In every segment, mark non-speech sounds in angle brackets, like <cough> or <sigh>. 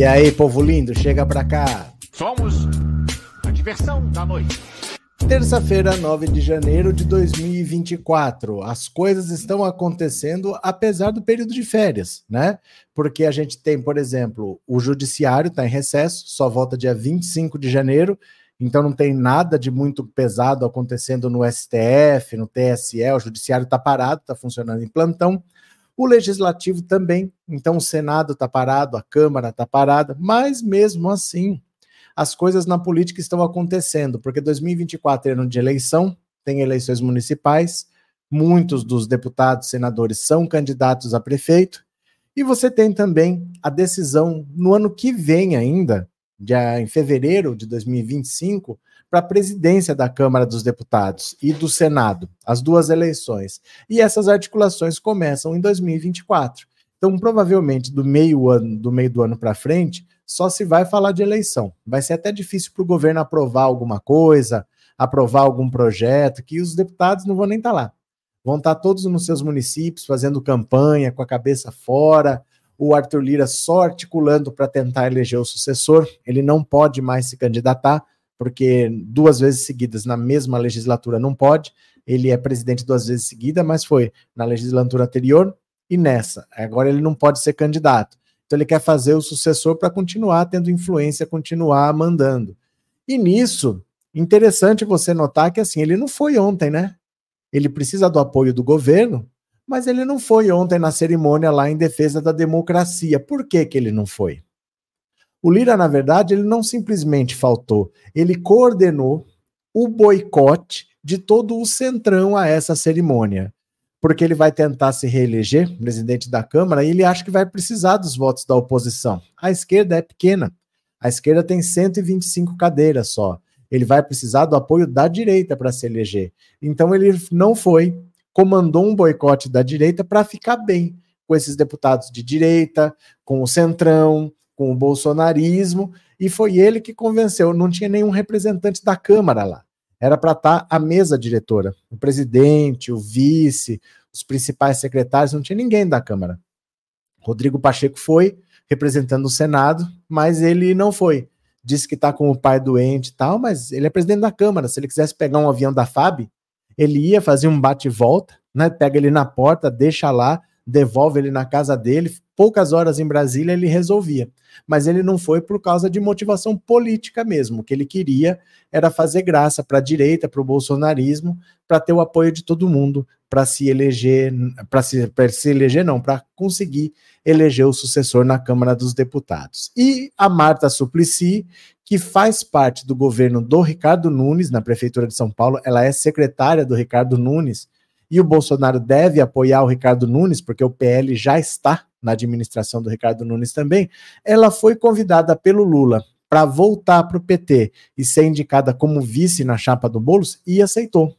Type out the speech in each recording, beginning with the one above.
E aí, povo lindo, chega pra cá. Somos a diversão da noite. Terça-feira, 9 de janeiro de 2024. As coisas estão acontecendo apesar do período de férias, né? Porque a gente tem, por exemplo, o judiciário está em recesso, só volta dia 25 de janeiro, então não tem nada de muito pesado acontecendo no STF, no TSE, o judiciário está parado, está funcionando em plantão. O legislativo também, então o Senado está parado, a Câmara está parada, mas mesmo assim as coisas na política estão acontecendo, porque 2024 é ano de eleição, tem eleições municipais, muitos dos deputados, senadores são candidatos a prefeito, e você tem também a decisão no ano que vem ainda, em fevereiro de 2025, para a presidência da Câmara dos Deputados e do Senado, as duas eleições. E essas articulações começam em 2024. Então, provavelmente do meio ano, do meio do ano para frente, só se vai falar de eleição. Vai ser até difícil para o governo aprovar alguma coisa, aprovar algum projeto, que os deputados não vão nem estar tá lá. Vão estar tá todos nos seus municípios fazendo campanha, com a cabeça fora. O Arthur Lira só articulando para tentar eleger o sucessor. Ele não pode mais se candidatar, porque duas vezes seguidas na mesma legislatura não pode. Ele é presidente duas vezes seguidas, mas foi na legislatura anterior e nessa. Agora ele não pode ser candidato. Então ele quer fazer o sucessor para continuar tendo influência, continuar mandando. E nisso, interessante você notar que assim, ele não foi ontem, né? Ele precisa do apoio do governo, mas ele não foi ontem na cerimônia lá em defesa da democracia. Por que, que ele não foi? O Lira, na verdade, ele não simplesmente faltou, ele coordenou o boicote de todo o centrão a essa cerimônia porque ele vai tentar se reeleger presidente da Câmara e ele acha que vai precisar dos votos da oposição. A esquerda é pequena. A esquerda tem 125 cadeiras só. Ele vai precisar do apoio da direita para se eleger. Então ele não foi, comandou um boicote da direita para ficar bem com esses deputados de direita, com o centrão, com o bolsonarismo, e foi ele que convenceu. Não tinha nenhum representante da Câmara lá era para estar tá a mesa diretora, o presidente, o vice, os principais secretários, não tinha ninguém da Câmara. Rodrigo Pacheco foi representando o Senado, mas ele não foi. Disse que está com o pai doente e tal, mas ele é presidente da Câmara. Se ele quisesse pegar um avião da FAB, ele ia fazer um bate-volta, né? Pega ele na porta, deixa lá, devolve ele na casa dele, poucas horas em Brasília ele resolvia. Mas ele não foi por causa de motivação política mesmo. O que ele queria era fazer graça para a direita, para o bolsonarismo, para ter o apoio de todo mundo, para se eleger, para se, se eleger não, para conseguir eleger o sucessor na Câmara dos Deputados. E a Marta Suplicy, que faz parte do governo do Ricardo Nunes, na Prefeitura de São Paulo, ela é secretária do Ricardo Nunes, e o Bolsonaro deve apoiar o Ricardo Nunes, porque o PL já está na administração do Ricardo Nunes também, ela foi convidada pelo Lula para voltar para o PT e ser indicada como vice na chapa do Boulos e aceitou.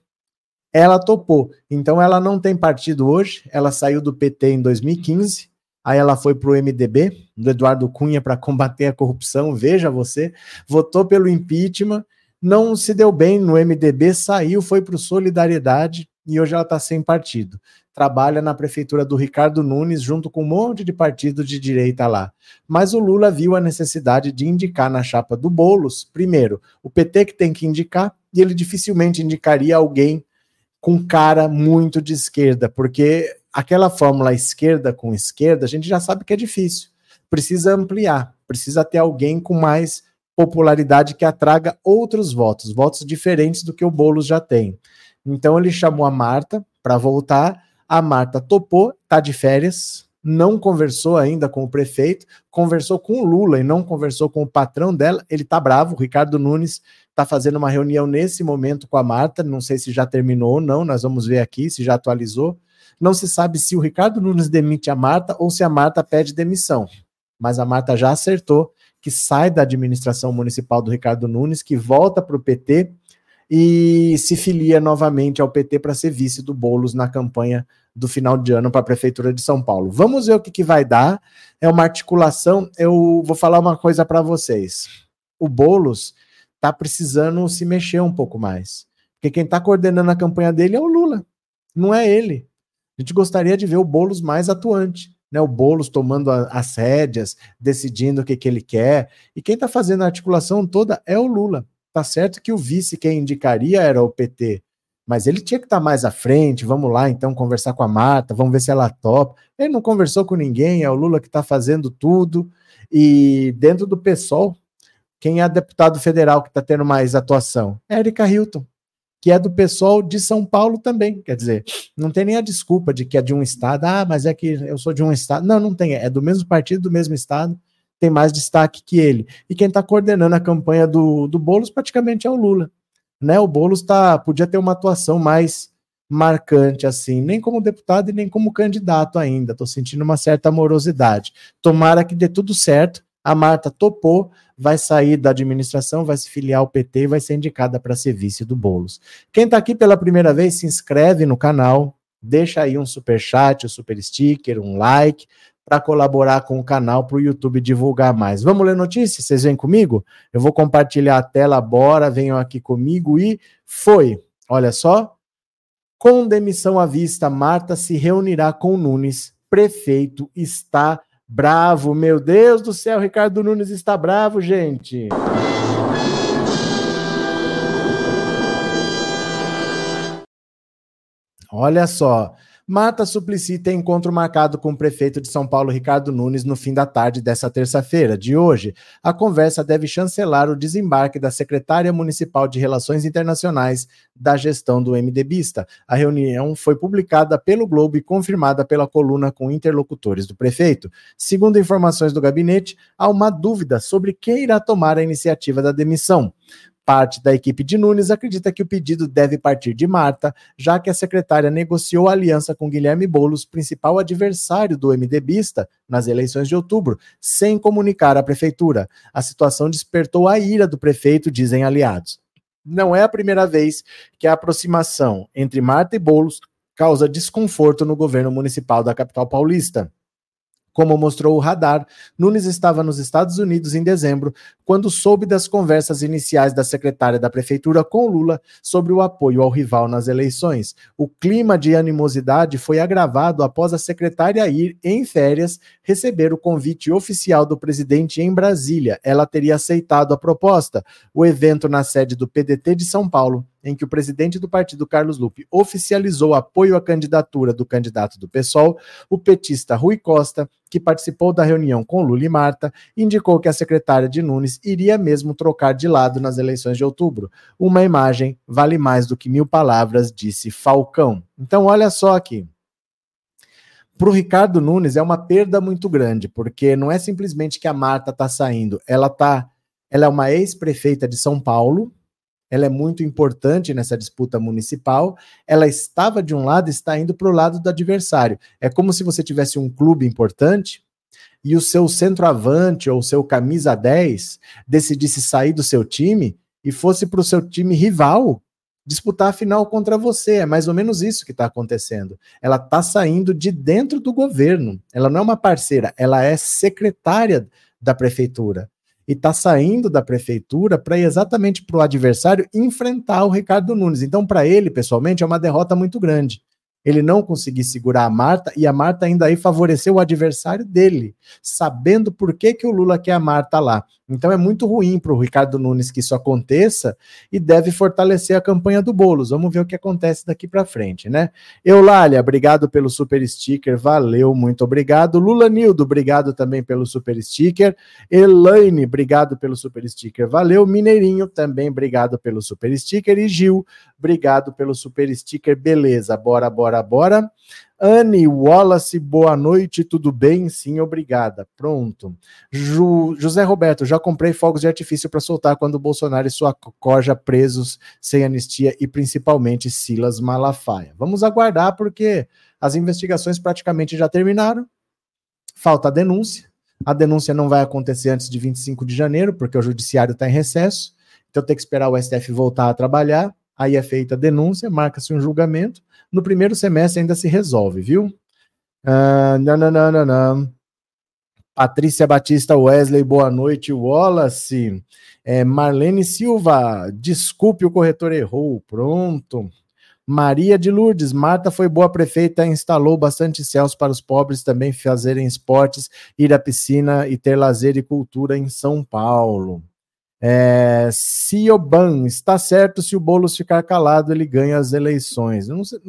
Ela topou. Então ela não tem partido hoje, ela saiu do PT em 2015, aí ela foi para o MDB, do Eduardo Cunha, para combater a corrupção, veja você, votou pelo impeachment, não se deu bem no MDB, saiu, foi para o Solidariedade, e hoje ela está sem partido. Trabalha na prefeitura do Ricardo Nunes, junto com um monte de partido de direita lá. Mas o Lula viu a necessidade de indicar na chapa do Bolos, primeiro, o PT que tem que indicar, e ele dificilmente indicaria alguém com cara muito de esquerda, porque aquela fórmula esquerda com esquerda, a gente já sabe que é difícil. Precisa ampliar, precisa ter alguém com mais popularidade que atraga outros votos, votos diferentes do que o Boulos já tem. Então ele chamou a Marta para voltar. A Marta topou, tá de férias, não conversou ainda com o prefeito, conversou com o Lula e não conversou com o patrão dela. Ele tá bravo, o Ricardo Nunes está fazendo uma reunião nesse momento com a Marta, não sei se já terminou ou não, nós vamos ver aqui se já atualizou. Não se sabe se o Ricardo Nunes demite a Marta ou se a Marta pede demissão. Mas a Marta já acertou que sai da administração municipal do Ricardo Nunes, que volta para o PT e se filia novamente ao PT para ser vice do Bolos na campanha do final de ano para a Prefeitura de São Paulo. Vamos ver o que, que vai dar. É uma articulação. Eu vou falar uma coisa para vocês. O Bolos está precisando se mexer um pouco mais. Porque quem está coordenando a campanha dele é o Lula, não é ele. A gente gostaria de ver o Bolos mais atuante. né, o Boulos tomando a, as rédeas, decidindo o que, que ele quer, e quem está fazendo a articulação toda é o Lula. Tá certo que o vice quem indicaria era o PT, mas ele tinha que estar tá mais à frente. Vamos lá, então, conversar com a Marta, vamos ver se ela topa. Ele não conversou com ninguém, é o Lula que está fazendo tudo. E dentro do PSOL, quem é deputado federal que está tendo mais atuação? É Erika Hilton que é do pessoal de São Paulo também. Quer dizer, não tem nem a desculpa de que é de um estado. Ah, mas é que eu sou de um estado. Não, não tem. É do mesmo partido, do mesmo estado. Tem mais destaque que ele. E quem está coordenando a campanha do, do Boulos praticamente é o Lula. Né? O Boulos tá, podia ter uma atuação mais marcante assim, nem como deputado e nem como candidato ainda. Estou sentindo uma certa amorosidade. Tomara que dê tudo certo. A Marta topou, vai sair da administração, vai se filiar ao PT e vai ser indicada para ser vice do Bolos. Quem está aqui pela primeira vez, se inscreve no canal, deixa aí um super chat, um super sticker, um like para colaborar com o canal para o YouTube divulgar mais. Vamos ler notícias? Vocês vêm comigo? Eu vou compartilhar a tela, bora, venham aqui comigo e foi. Olha só. Com demissão à vista, Marta se reunirá com Nunes. Prefeito está Bravo, meu Deus do céu, Ricardo Nunes está bravo, gente. Olha só, Marta Suplicy tem encontro marcado com o prefeito de São Paulo, Ricardo Nunes, no fim da tarde dessa terça-feira. De hoje, a conversa deve chancelar o desembarque da secretária municipal de Relações Internacionais da gestão do MDBista. A reunião foi publicada pelo Globo e confirmada pela coluna com interlocutores do prefeito. Segundo informações do gabinete, há uma dúvida sobre quem irá tomar a iniciativa da demissão. Parte da equipe de Nunes acredita que o pedido deve partir de Marta, já que a secretária negociou aliança com Guilherme Boulos, principal adversário do MDBista, nas eleições de outubro, sem comunicar à prefeitura. A situação despertou a ira do prefeito, dizem aliados. Não é a primeira vez que a aproximação entre Marta e Boulos causa desconforto no governo municipal da capital paulista. Como mostrou o radar, Nunes estava nos Estados Unidos em dezembro, quando soube das conversas iniciais da secretária da prefeitura com Lula sobre o apoio ao rival nas eleições. O clima de animosidade foi agravado após a secretária ir, em férias, receber o convite oficial do presidente em Brasília. Ela teria aceitado a proposta. O evento na sede do PDT de São Paulo em que o presidente do partido, Carlos Lupe, oficializou apoio à candidatura do candidato do PSOL, o petista Rui Costa, que participou da reunião com Lula e Marta, indicou que a secretária de Nunes iria mesmo trocar de lado nas eleições de outubro. Uma imagem vale mais do que mil palavras, disse Falcão. Então, olha só aqui. Para o Ricardo Nunes é uma perda muito grande, porque não é simplesmente que a Marta está saindo, ela tá, ela é uma ex-prefeita de São Paulo, ela é muito importante nessa disputa municipal. Ela estava de um lado e está indo para o lado do adversário. É como se você tivesse um clube importante e o seu centroavante ou o seu camisa 10 decidisse sair do seu time e fosse para o seu time rival disputar a final contra você. É mais ou menos isso que está acontecendo. Ela está saindo de dentro do governo. Ela não é uma parceira, ela é secretária da prefeitura e está saindo da prefeitura para exatamente para o adversário enfrentar o Ricardo Nunes. Então, para ele, pessoalmente, é uma derrota muito grande ele não conseguir segurar a Marta e a Marta ainda aí favoreceu o adversário dele, sabendo por que, que o Lula quer a Marta lá. Então é muito ruim para o Ricardo Nunes que isso aconteça e deve fortalecer a campanha do Bolos. Vamos ver o que acontece daqui para frente, né? Eulália, obrigado pelo super sticker, valeu, muito obrigado. Lula Nildo, obrigado também pelo super sticker. Elaine, obrigado pelo super sticker, valeu. Mineirinho, também obrigado pelo super sticker. E Gil, obrigado pelo super sticker, beleza, bora, bora, bora. Anne Wallace, boa noite, tudo bem? Sim, obrigada. Pronto. Ju, José Roberto, já comprei fogos de artifício para soltar quando Bolsonaro e sua corja presos sem anistia e principalmente Silas Malafaia. Vamos aguardar porque as investigações praticamente já terminaram. Falta a denúncia. A denúncia não vai acontecer antes de 25 de janeiro, porque o judiciário está em recesso. Então tem que esperar o STF voltar a trabalhar. Aí é feita a denúncia, marca-se um julgamento no primeiro semestre ainda se resolve, viu? Não, não, não, não, não. Patrícia Batista Wesley, boa noite. Wallace. É, Marlene Silva, desculpe, o corretor errou. Pronto. Maria de Lourdes, Marta foi boa prefeita, instalou bastante céus para os pobres também fazerem esportes, ir à piscina e ter lazer e cultura em São Paulo. É, Cioban, está certo se o Boulos ficar calado, ele ganha as eleições. Sei,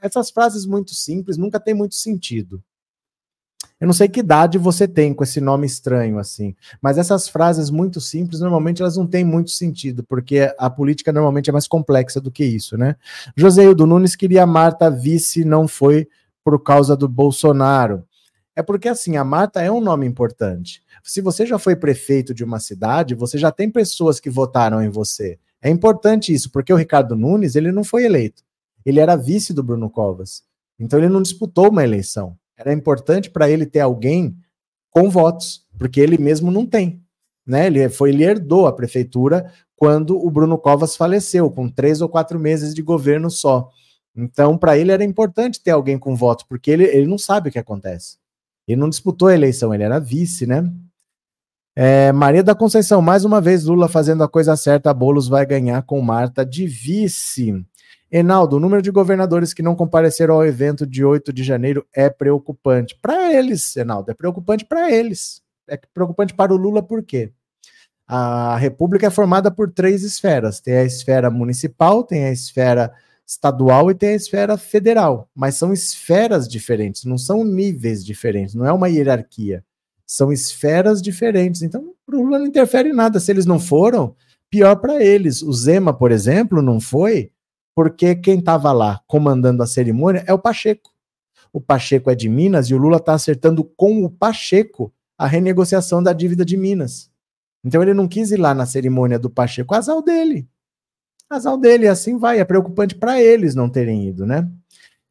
essas frases muito simples nunca tem muito sentido. Eu não sei que idade você tem com esse nome estranho assim, mas essas frases muito simples normalmente elas não têm muito sentido, porque a política normalmente é mais complexa do que isso, né? Joseildo Nunes queria Marta vice, não foi por causa do Bolsonaro. É porque assim, a Marta é um nome importante. Se você já foi prefeito de uma cidade, você já tem pessoas que votaram em você. É importante isso, porque o Ricardo Nunes, ele não foi eleito. Ele era vice do Bruno Covas. Então ele não disputou uma eleição. Era importante para ele ter alguém com votos, porque ele mesmo não tem. Né? Ele foi, ele herdou a prefeitura quando o Bruno Covas faleceu, com três ou quatro meses de governo só. Então, para ele era importante ter alguém com votos, porque ele, ele não sabe o que acontece. Ele não disputou a eleição, ele era vice, né? É, Maria da Conceição, mais uma vez Lula fazendo a coisa certa, Bolos vai ganhar com Marta de vice. Enaldo, o número de governadores que não compareceram ao evento de 8 de janeiro é preocupante. Para eles, Enaldo, é preocupante para eles. É preocupante para o Lula por quê? A República é formada por três esferas: tem a esfera municipal, tem a esfera estadual e tem a esfera federal. Mas são esferas diferentes, não são níveis diferentes, não é uma hierarquia. São esferas diferentes. Então, o Lula não interfere em nada. Se eles não foram, pior para eles. O Zema, por exemplo, não foi porque quem estava lá comandando a cerimônia é o Pacheco. O Pacheco é de Minas e o Lula está acertando com o Pacheco a renegociação da dívida de Minas. Então ele não quis ir lá na cerimônia do Pacheco, azar dele. Azar dele, assim vai. É preocupante para eles não terem ido, né?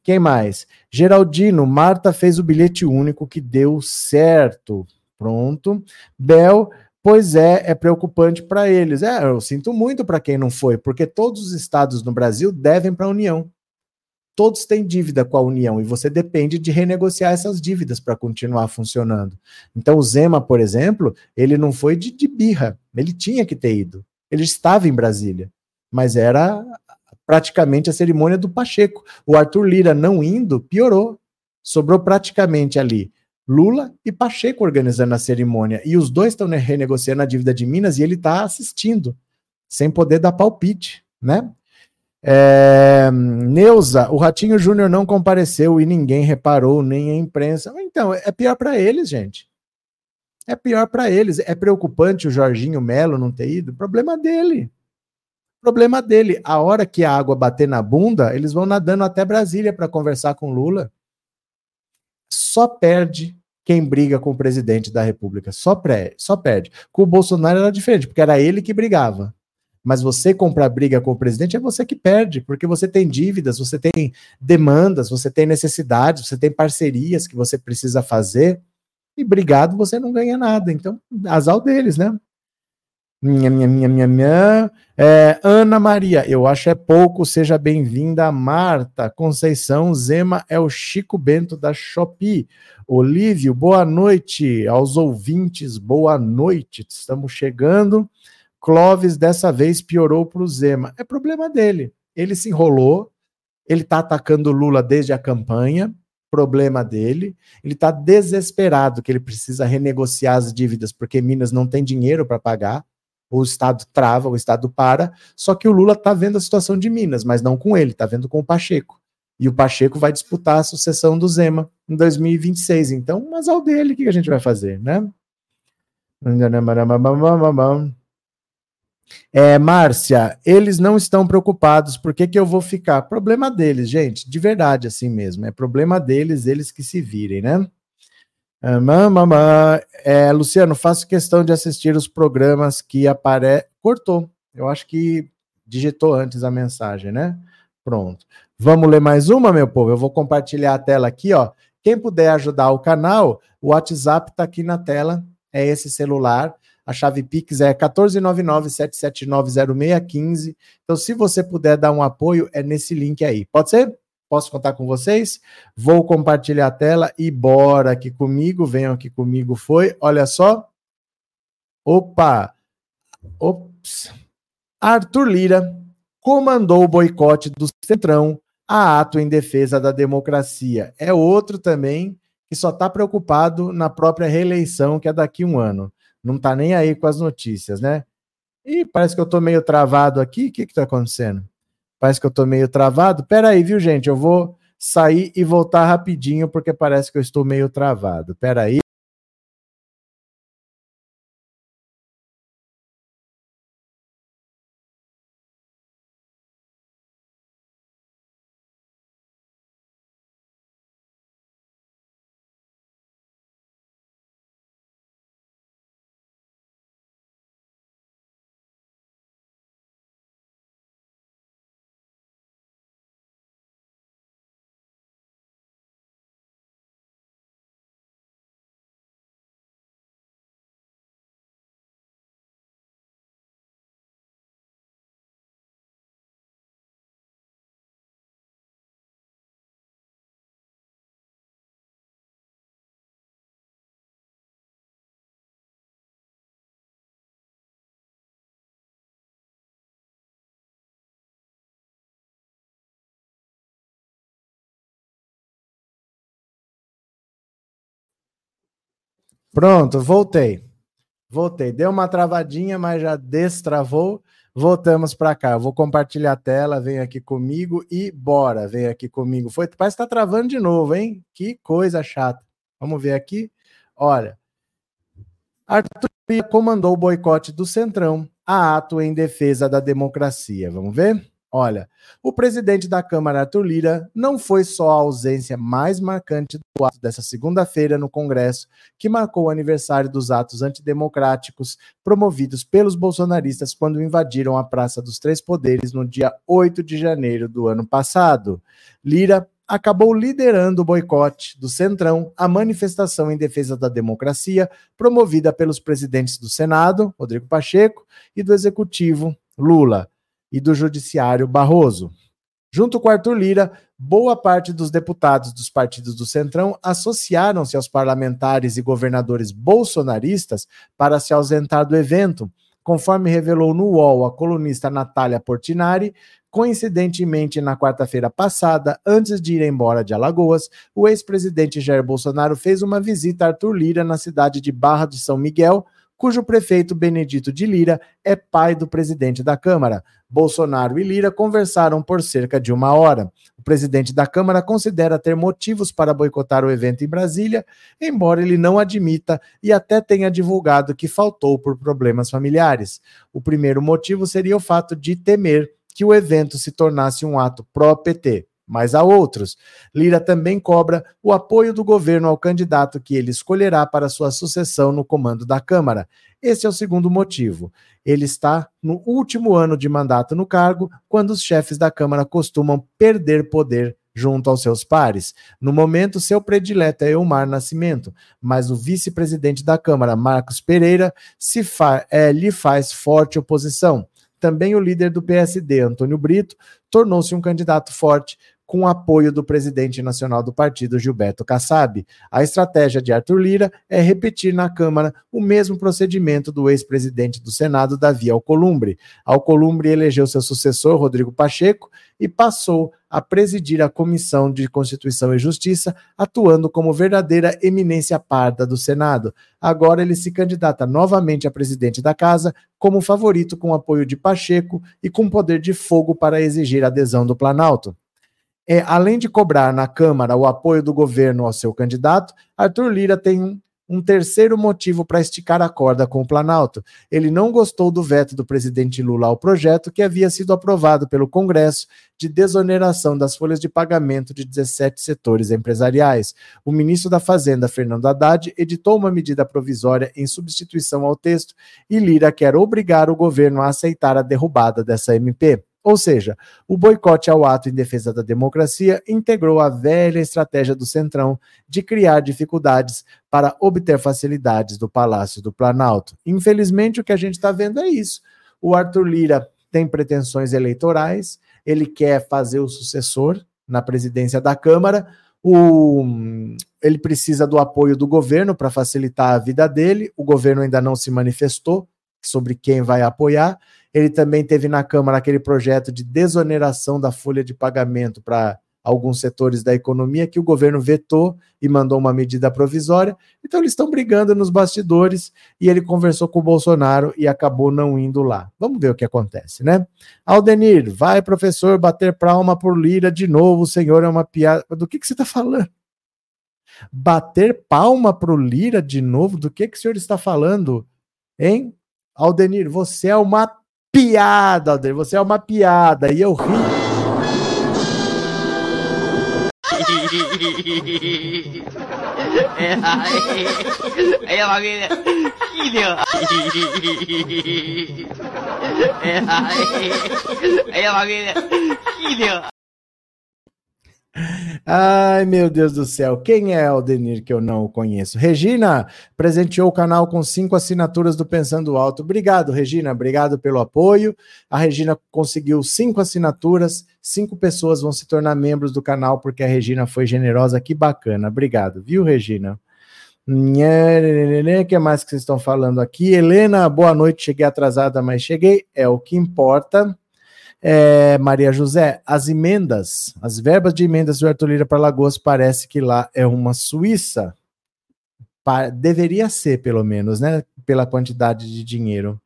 Quem mais? Geraldino, Marta fez o bilhete único que deu certo. Pronto. Bel, pois é, é preocupante para eles. É, eu sinto muito para quem não foi, porque todos os estados no Brasil devem para a União. Todos têm dívida com a União e você depende de renegociar essas dívidas para continuar funcionando. Então, o Zema, por exemplo, ele não foi de, de birra, ele tinha que ter ido. Ele estava em Brasília, mas era praticamente a cerimônia do Pacheco. O Arthur Lira não indo, piorou. Sobrou praticamente ali Lula e Pacheco organizando a cerimônia. E os dois estão renegociando a dívida de Minas e ele está assistindo, sem poder dar palpite, né? É, Neuza, o Ratinho Júnior não compareceu e ninguém reparou, nem a imprensa. Então, é pior para eles, gente. É pior para eles. É preocupante o Jorginho Melo não ter ido? Problema dele. Problema dele. A hora que a água bater na bunda, eles vão nadando até Brasília para conversar com Lula. Só perde quem briga com o presidente da República. Só, pré, só perde. Com o Bolsonaro era diferente, porque era ele que brigava. Mas você comprar briga com o presidente é você que perde, porque você tem dívidas, você tem demandas, você tem necessidades, você tem parcerias que você precisa fazer. E brigado você não ganha nada. Então, azar deles, né? Minha, minha, minha, minha, minha. É, Ana Maria, eu acho é pouco, seja bem-vinda. Marta Conceição Zema é o Chico Bento da Shopee. Olívio, boa noite aos ouvintes, boa noite. Estamos chegando. Clóvis, dessa vez piorou para o Zema. É problema dele. Ele se enrolou, ele está atacando Lula desde a campanha, problema dele. Ele está desesperado que ele precisa renegociar as dívidas porque Minas não tem dinheiro para pagar o Estado trava, o Estado para, só que o Lula está vendo a situação de Minas, mas não com ele, está vendo com o Pacheco. E o Pacheco vai disputar a sucessão do Zema em 2026. Então, mas ao dele, o que a gente vai fazer, né? É, Márcia, eles não estão preocupados, por que, que eu vou ficar? Problema deles, gente, de verdade, assim mesmo. É problema deles, eles que se virem, né? Mamãe, é, Luciano, faço questão de assistir os programas que apare... Cortou. Eu acho que digitou antes a mensagem, né? Pronto. Vamos ler mais uma, meu povo? Eu vou compartilhar a tela aqui, ó. Quem puder ajudar o canal, o WhatsApp está aqui na tela. É esse celular. A chave Pix é 14997790615. Então, se você puder dar um apoio, é nesse link aí. Pode ser? Posso contar com vocês? Vou compartilhar a tela e bora aqui comigo. Venham aqui comigo. Foi. Olha só. Opa! Ops. Arthur Lira comandou o boicote do Centrão a ato em defesa da democracia. É outro também que só está preocupado na própria reeleição, que é daqui a um ano. Não está nem aí com as notícias, né? E parece que eu estou meio travado aqui. O que está acontecendo? Parece que eu estou meio travado. Pera aí, viu, gente? Eu vou sair e voltar rapidinho, porque parece que eu estou meio travado. Pera aí. Pronto, voltei. Voltei. Deu uma travadinha, mas já destravou. Voltamos para cá. Vou compartilhar a tela, vem aqui comigo e bora, vem aqui comigo. Foi, parece que tá travando de novo, hein? Que coisa chata. Vamos ver aqui. Olha, Arthur comandou o boicote do Centrão, a ato em defesa da democracia. Vamos ver? Olha, o presidente da Câmara, Arthur Lira, não foi só a ausência mais marcante do ato dessa segunda-feira no Congresso, que marcou o aniversário dos atos antidemocráticos promovidos pelos bolsonaristas quando invadiram a Praça dos Três Poderes no dia 8 de janeiro do ano passado. Lira acabou liderando o boicote do Centrão, a manifestação em defesa da democracia, promovida pelos presidentes do Senado, Rodrigo Pacheco, e do Executivo, Lula e do Judiciário Barroso. Junto com Arthur Lira, boa parte dos deputados dos partidos do Centrão associaram-se aos parlamentares e governadores bolsonaristas para se ausentar do evento, conforme revelou no UOL a colunista Natália Portinari. Coincidentemente, na quarta-feira passada, antes de ir embora de Alagoas, o ex-presidente Jair Bolsonaro fez uma visita a Arthur Lira na cidade de Barra de São Miguel, cujo prefeito Benedito de Lira é pai do presidente da Câmara. Bolsonaro e Lira conversaram por cerca de uma hora. O presidente da Câmara considera ter motivos para boicotar o evento em Brasília, embora ele não admita e até tenha divulgado que faltou por problemas familiares. O primeiro motivo seria o fato de temer que o evento se tornasse um ato pró-PT mas há outros. Lira também cobra o apoio do governo ao candidato que ele escolherá para sua sucessão no comando da Câmara. Esse é o segundo motivo. Ele está no último ano de mandato no cargo, quando os chefes da Câmara costumam perder poder junto aos seus pares. No momento, seu predileto é Elmar Nascimento, mas o vice-presidente da Câmara, Marcos Pereira, fa é, lhe faz forte oposição. Também o líder do PSD, Antônio Brito, tornou-se um candidato forte, com apoio do presidente nacional do partido, Gilberto Kassab. A estratégia de Arthur Lira é repetir na Câmara o mesmo procedimento do ex-presidente do Senado, Davi Alcolumbre. Alcolumbre elegeu seu sucessor, Rodrigo Pacheco, e passou a presidir a Comissão de Constituição e Justiça, atuando como verdadeira eminência parda do Senado. Agora ele se candidata novamente a presidente da Casa, como favorito com apoio de Pacheco e com poder de fogo para exigir adesão do Planalto. É, além de cobrar na Câmara o apoio do governo ao seu candidato, Arthur Lira tem um, um terceiro motivo para esticar a corda com o Planalto. Ele não gostou do veto do presidente Lula ao projeto que havia sido aprovado pelo Congresso de desoneração das folhas de pagamento de 17 setores empresariais. O ministro da Fazenda, Fernando Haddad, editou uma medida provisória em substituição ao texto e Lira quer obrigar o governo a aceitar a derrubada dessa MP. Ou seja, o boicote ao ato em defesa da democracia integrou a velha estratégia do Centrão de criar dificuldades para obter facilidades do Palácio do Planalto. Infelizmente, o que a gente está vendo é isso. O Arthur Lira tem pretensões eleitorais, ele quer fazer o sucessor na presidência da Câmara, o, ele precisa do apoio do governo para facilitar a vida dele, o governo ainda não se manifestou sobre quem vai apoiar Ele também teve na Câmara aquele projeto de desoneração da folha de pagamento para alguns setores da economia que o governo vetou e mandou uma medida provisória. Então eles estão brigando nos bastidores e ele conversou com o Bolsonaro e acabou não indo lá. Vamos ver o que acontece, né? Aldenir, vai professor bater palma por Lira de novo, o senhor é uma piada. Do que, que você está falando? Bater palma pro Lira de novo? Do que, que o senhor está falando? Hein? Aldenir, você é uma piada, Aldenir, você é uma piada. E eu ri É a família. Filho. É a família. Filho. Ai, meu Deus do céu. Quem é Aldenir que eu não conheço? Regina presenteou o canal com cinco assinaturas do Pensando Alto. Obrigado, Regina. Obrigado pelo apoio. A Regina conseguiu cinco assinaturas. Cinco pessoas vão se tornar membros do canal porque a Regina foi generosa. Que bacana. Obrigado, viu, Regina? O que mais que vocês estão falando aqui? Helena, boa noite. Cheguei atrasada, mas cheguei. É o que importa. É, Maria José, as emendas, as verbas de emendas do Arthur Lira para Lagoas parece que lá é uma Suíça. Pa deveria ser, pelo menos, né? Pela quantidade de dinheiro.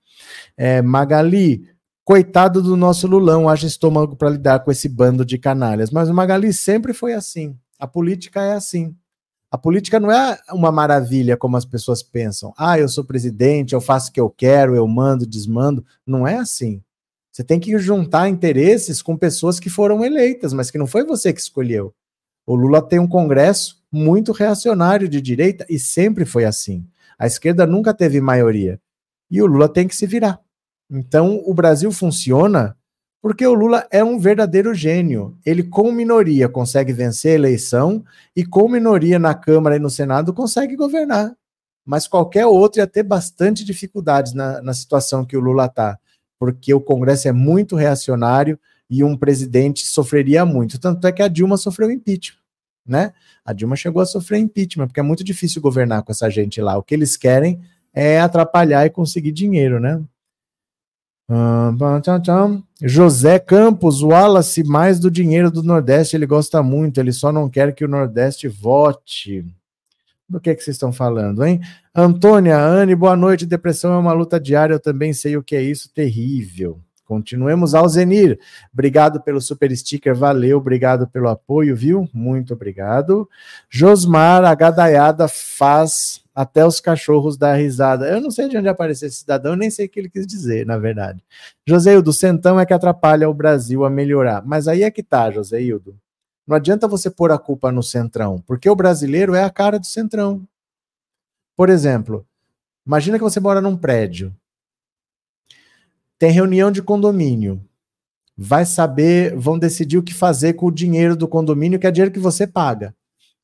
É, Magali, coitado do nosso Lulão, haja estômago para lidar com esse bando de canalhas. Mas o Magali sempre foi assim. A política é assim. A política não é uma maravilha como as pessoas pensam. Ah, eu sou presidente, eu faço o que eu quero, eu mando, desmando. Não é assim. Você tem que juntar interesses com pessoas que foram eleitas, mas que não foi você que escolheu. O Lula tem um Congresso muito reacionário de direita e sempre foi assim. A esquerda nunca teve maioria. E o Lula tem que se virar. Então, o Brasil funciona porque o Lula é um verdadeiro gênio. Ele, com minoria, consegue vencer a eleição e, com minoria na Câmara e no Senado, consegue governar. Mas qualquer outro ia ter bastante dificuldades na, na situação que o Lula está porque o Congresso é muito reacionário e um presidente sofreria muito. Tanto é que a Dilma sofreu impeachment, né? A Dilma chegou a sofrer impeachment, porque é muito difícil governar com essa gente lá. O que eles querem é atrapalhar e conseguir dinheiro, né? José Campos, o Wallace, mais do dinheiro do Nordeste, ele gosta muito, ele só não quer que o Nordeste vote. Do que, que vocês estão falando, hein? Antônia, Anne, boa noite. Depressão é uma luta diária, eu também sei o que é isso, terrível. Continuemos ao Zenir. Obrigado pelo super sticker, valeu, obrigado pelo apoio, viu? Muito obrigado. Josmar, a gadaiada faz até os cachorros dar risada. Eu não sei de onde apareceu esse cidadão, nem sei o que ele quis dizer, na verdade. Joseildo, Centão é que atrapalha o Brasil a melhorar. Mas aí é que tá, Joseildo. Não adianta você pôr a culpa no centrão, porque o brasileiro é a cara do centrão. Por exemplo, imagina que você mora num prédio. Tem reunião de condomínio. Vai saber, vão decidir o que fazer com o dinheiro do condomínio, que é dinheiro que você paga.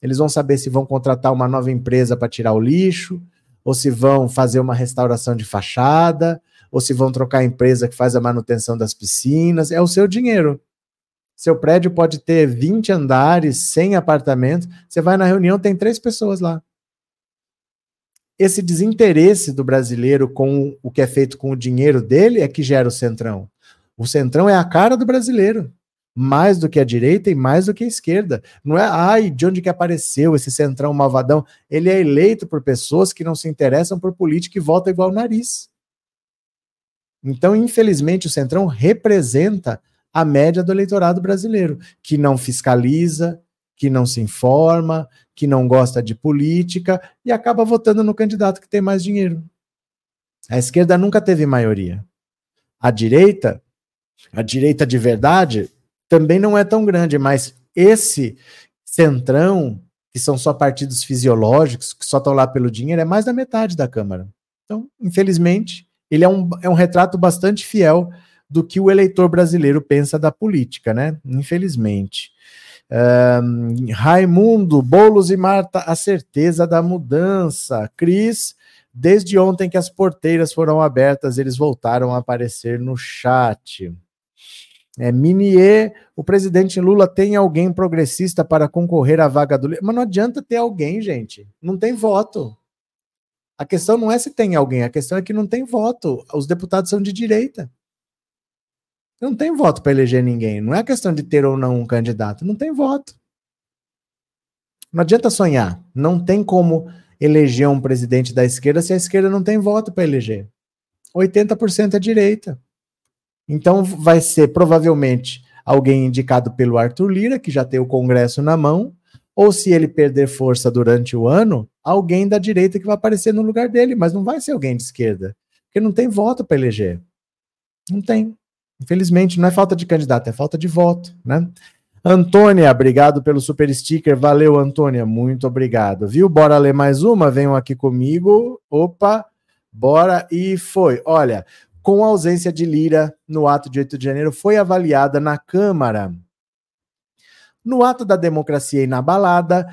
Eles vão saber se vão contratar uma nova empresa para tirar o lixo, ou se vão fazer uma restauração de fachada, ou se vão trocar a empresa que faz a manutenção das piscinas. É o seu dinheiro. Seu prédio pode ter 20 andares, 100 apartamentos. Você vai na reunião, tem três pessoas lá. Esse desinteresse do brasileiro com o que é feito com o dinheiro dele é que gera o centrão. O centrão é a cara do brasileiro. Mais do que a direita e mais do que a esquerda. Não é, ai, de onde que apareceu esse centrão malvadão? Ele é eleito por pessoas que não se interessam por política e votam igual o nariz. Então, infelizmente, o centrão representa a média do eleitorado brasileiro, que não fiscaliza, que não se informa, que não gosta de política e acaba votando no candidato que tem mais dinheiro. A esquerda nunca teve maioria. A direita, a direita de verdade, também não é tão grande, mas esse centrão, que são só partidos fisiológicos, que só estão lá pelo dinheiro, é mais da metade da Câmara. Então, infelizmente, ele é um, é um retrato bastante fiel do que o eleitor brasileiro pensa da política, né? Infelizmente. Um, Raimundo, Bolos e Marta, a certeza da mudança. Cris, desde ontem que as porteiras foram abertas, eles voltaram a aparecer no chat. É, Minier, o presidente Lula tem alguém progressista para concorrer à vaga do. Mas não adianta ter alguém, gente. Não tem voto. A questão não é se tem alguém, a questão é que não tem voto. Os deputados são de direita. Não tem voto para eleger ninguém. Não é questão de ter ou não um candidato. Não tem voto. Não adianta sonhar. Não tem como eleger um presidente da esquerda se a esquerda não tem voto para eleger. 80% é direita. Então vai ser provavelmente alguém indicado pelo Arthur Lira, que já tem o Congresso na mão, ou se ele perder força durante o ano, alguém da direita que vai aparecer no lugar dele, mas não vai ser alguém de esquerda, porque não tem voto para eleger. Não tem. Infelizmente, não é falta de candidato, é falta de voto, né? Antônia, obrigado pelo super sticker. Valeu, Antônia. Muito obrigado. Viu? Bora ler mais uma? Venham aqui comigo. Opa, bora e foi. Olha, com a ausência de Lira no ato de 8 de janeiro, foi avaliada na Câmara. No ato da democracia inabalada,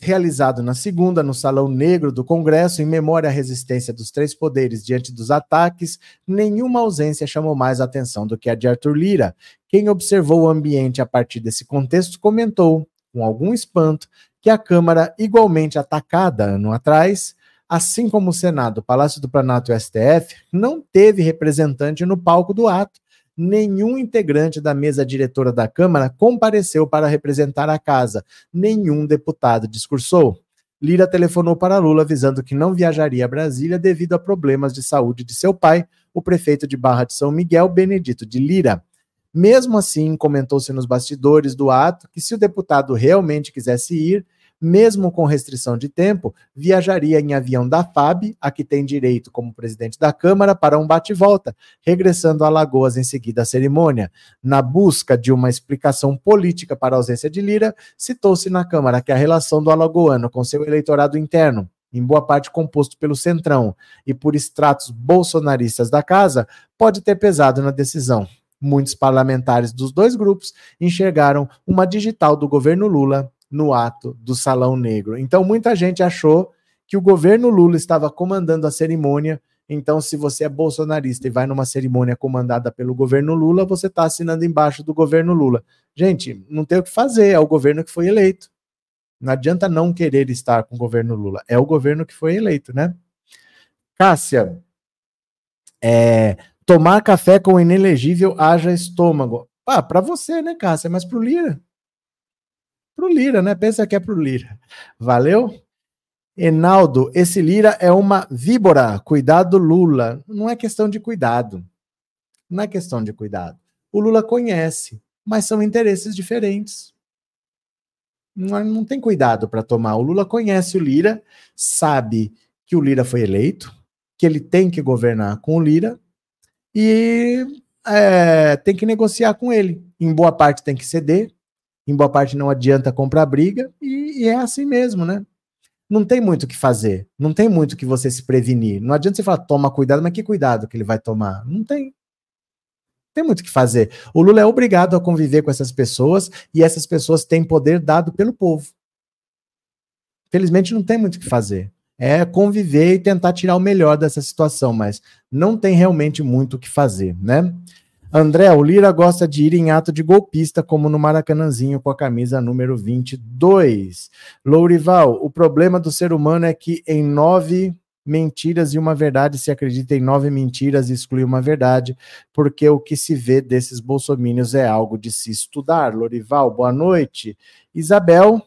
realizado na segunda no Salão Negro do Congresso, em memória à resistência dos três poderes diante dos ataques, nenhuma ausência chamou mais atenção do que a de Arthur Lira. Quem observou o ambiente a partir desse contexto comentou, com algum espanto, que a Câmara, igualmente atacada ano atrás, assim como o Senado, Palácio do Planalto e o STF, não teve representante no palco do ato nenhum integrante da mesa diretora da Câmara compareceu para representar a casa, nenhum deputado discursou. Lira telefonou para Lula avisando que não viajaria a Brasília devido a problemas de saúde de seu pai, o prefeito de Barra de São Miguel, Benedito de Lira. Mesmo assim, comentou-se nos bastidores do ato que se o deputado realmente quisesse ir, mesmo com restrição de tempo, viajaria em avião da FAB, a que tem direito como presidente da Câmara, para um bate-volta, regressando a Alagoas em seguida à cerimônia. Na busca de uma explicação política para a ausência de Lira, citou-se na Câmara que a relação do alagoano com seu eleitorado interno, em boa parte composto pelo Centrão e por extratos bolsonaristas da casa, pode ter pesado na decisão. Muitos parlamentares dos dois grupos enxergaram uma digital do governo Lula no ato do Salão Negro. Então, muita gente achou que o governo Lula estava comandando a cerimônia. Então, se você é bolsonarista e vai numa cerimônia comandada pelo governo Lula, você está assinando embaixo do governo Lula. Gente, não tem o que fazer, é o governo que foi eleito. Não adianta não querer estar com o governo Lula, é o governo que foi eleito, né? Cássia, é, tomar café com inelegível haja estômago. Ah, para você, né, Cássia? Mas pro Lira pro Lira, né? Pensa que é pro Lira. Valeu? Enaldo, esse Lira é uma víbora. Cuidado, Lula. Não é questão de cuidado. Não é questão de cuidado. O Lula conhece, mas são interesses diferentes. Não, não tem cuidado para tomar. O Lula conhece o Lira, sabe que o Lira foi eleito, que ele tem que governar com o Lira e é, tem que negociar com ele. Em boa parte tem que ceder, em boa parte não adianta comprar briga, e, e é assim mesmo, né? Não tem muito o que fazer, não tem muito que você se prevenir. Não adianta você falar, toma cuidado, mas que cuidado que ele vai tomar? Não tem. Tem muito o que fazer. O Lula é obrigado a conviver com essas pessoas e essas pessoas têm poder dado pelo povo. Felizmente não tem muito o que fazer. É conviver e tentar tirar o melhor dessa situação, mas não tem realmente muito o que fazer, né? André, o Lira gosta de ir em ato de golpista, como no Maracanãzinho com a camisa número 22. Lourival, o problema do ser humano é que em nove mentiras e uma verdade se acredita em nove mentiras e exclui uma verdade, porque o que se vê desses bolsomínios é algo de se estudar. Lorival, boa noite. Isabel,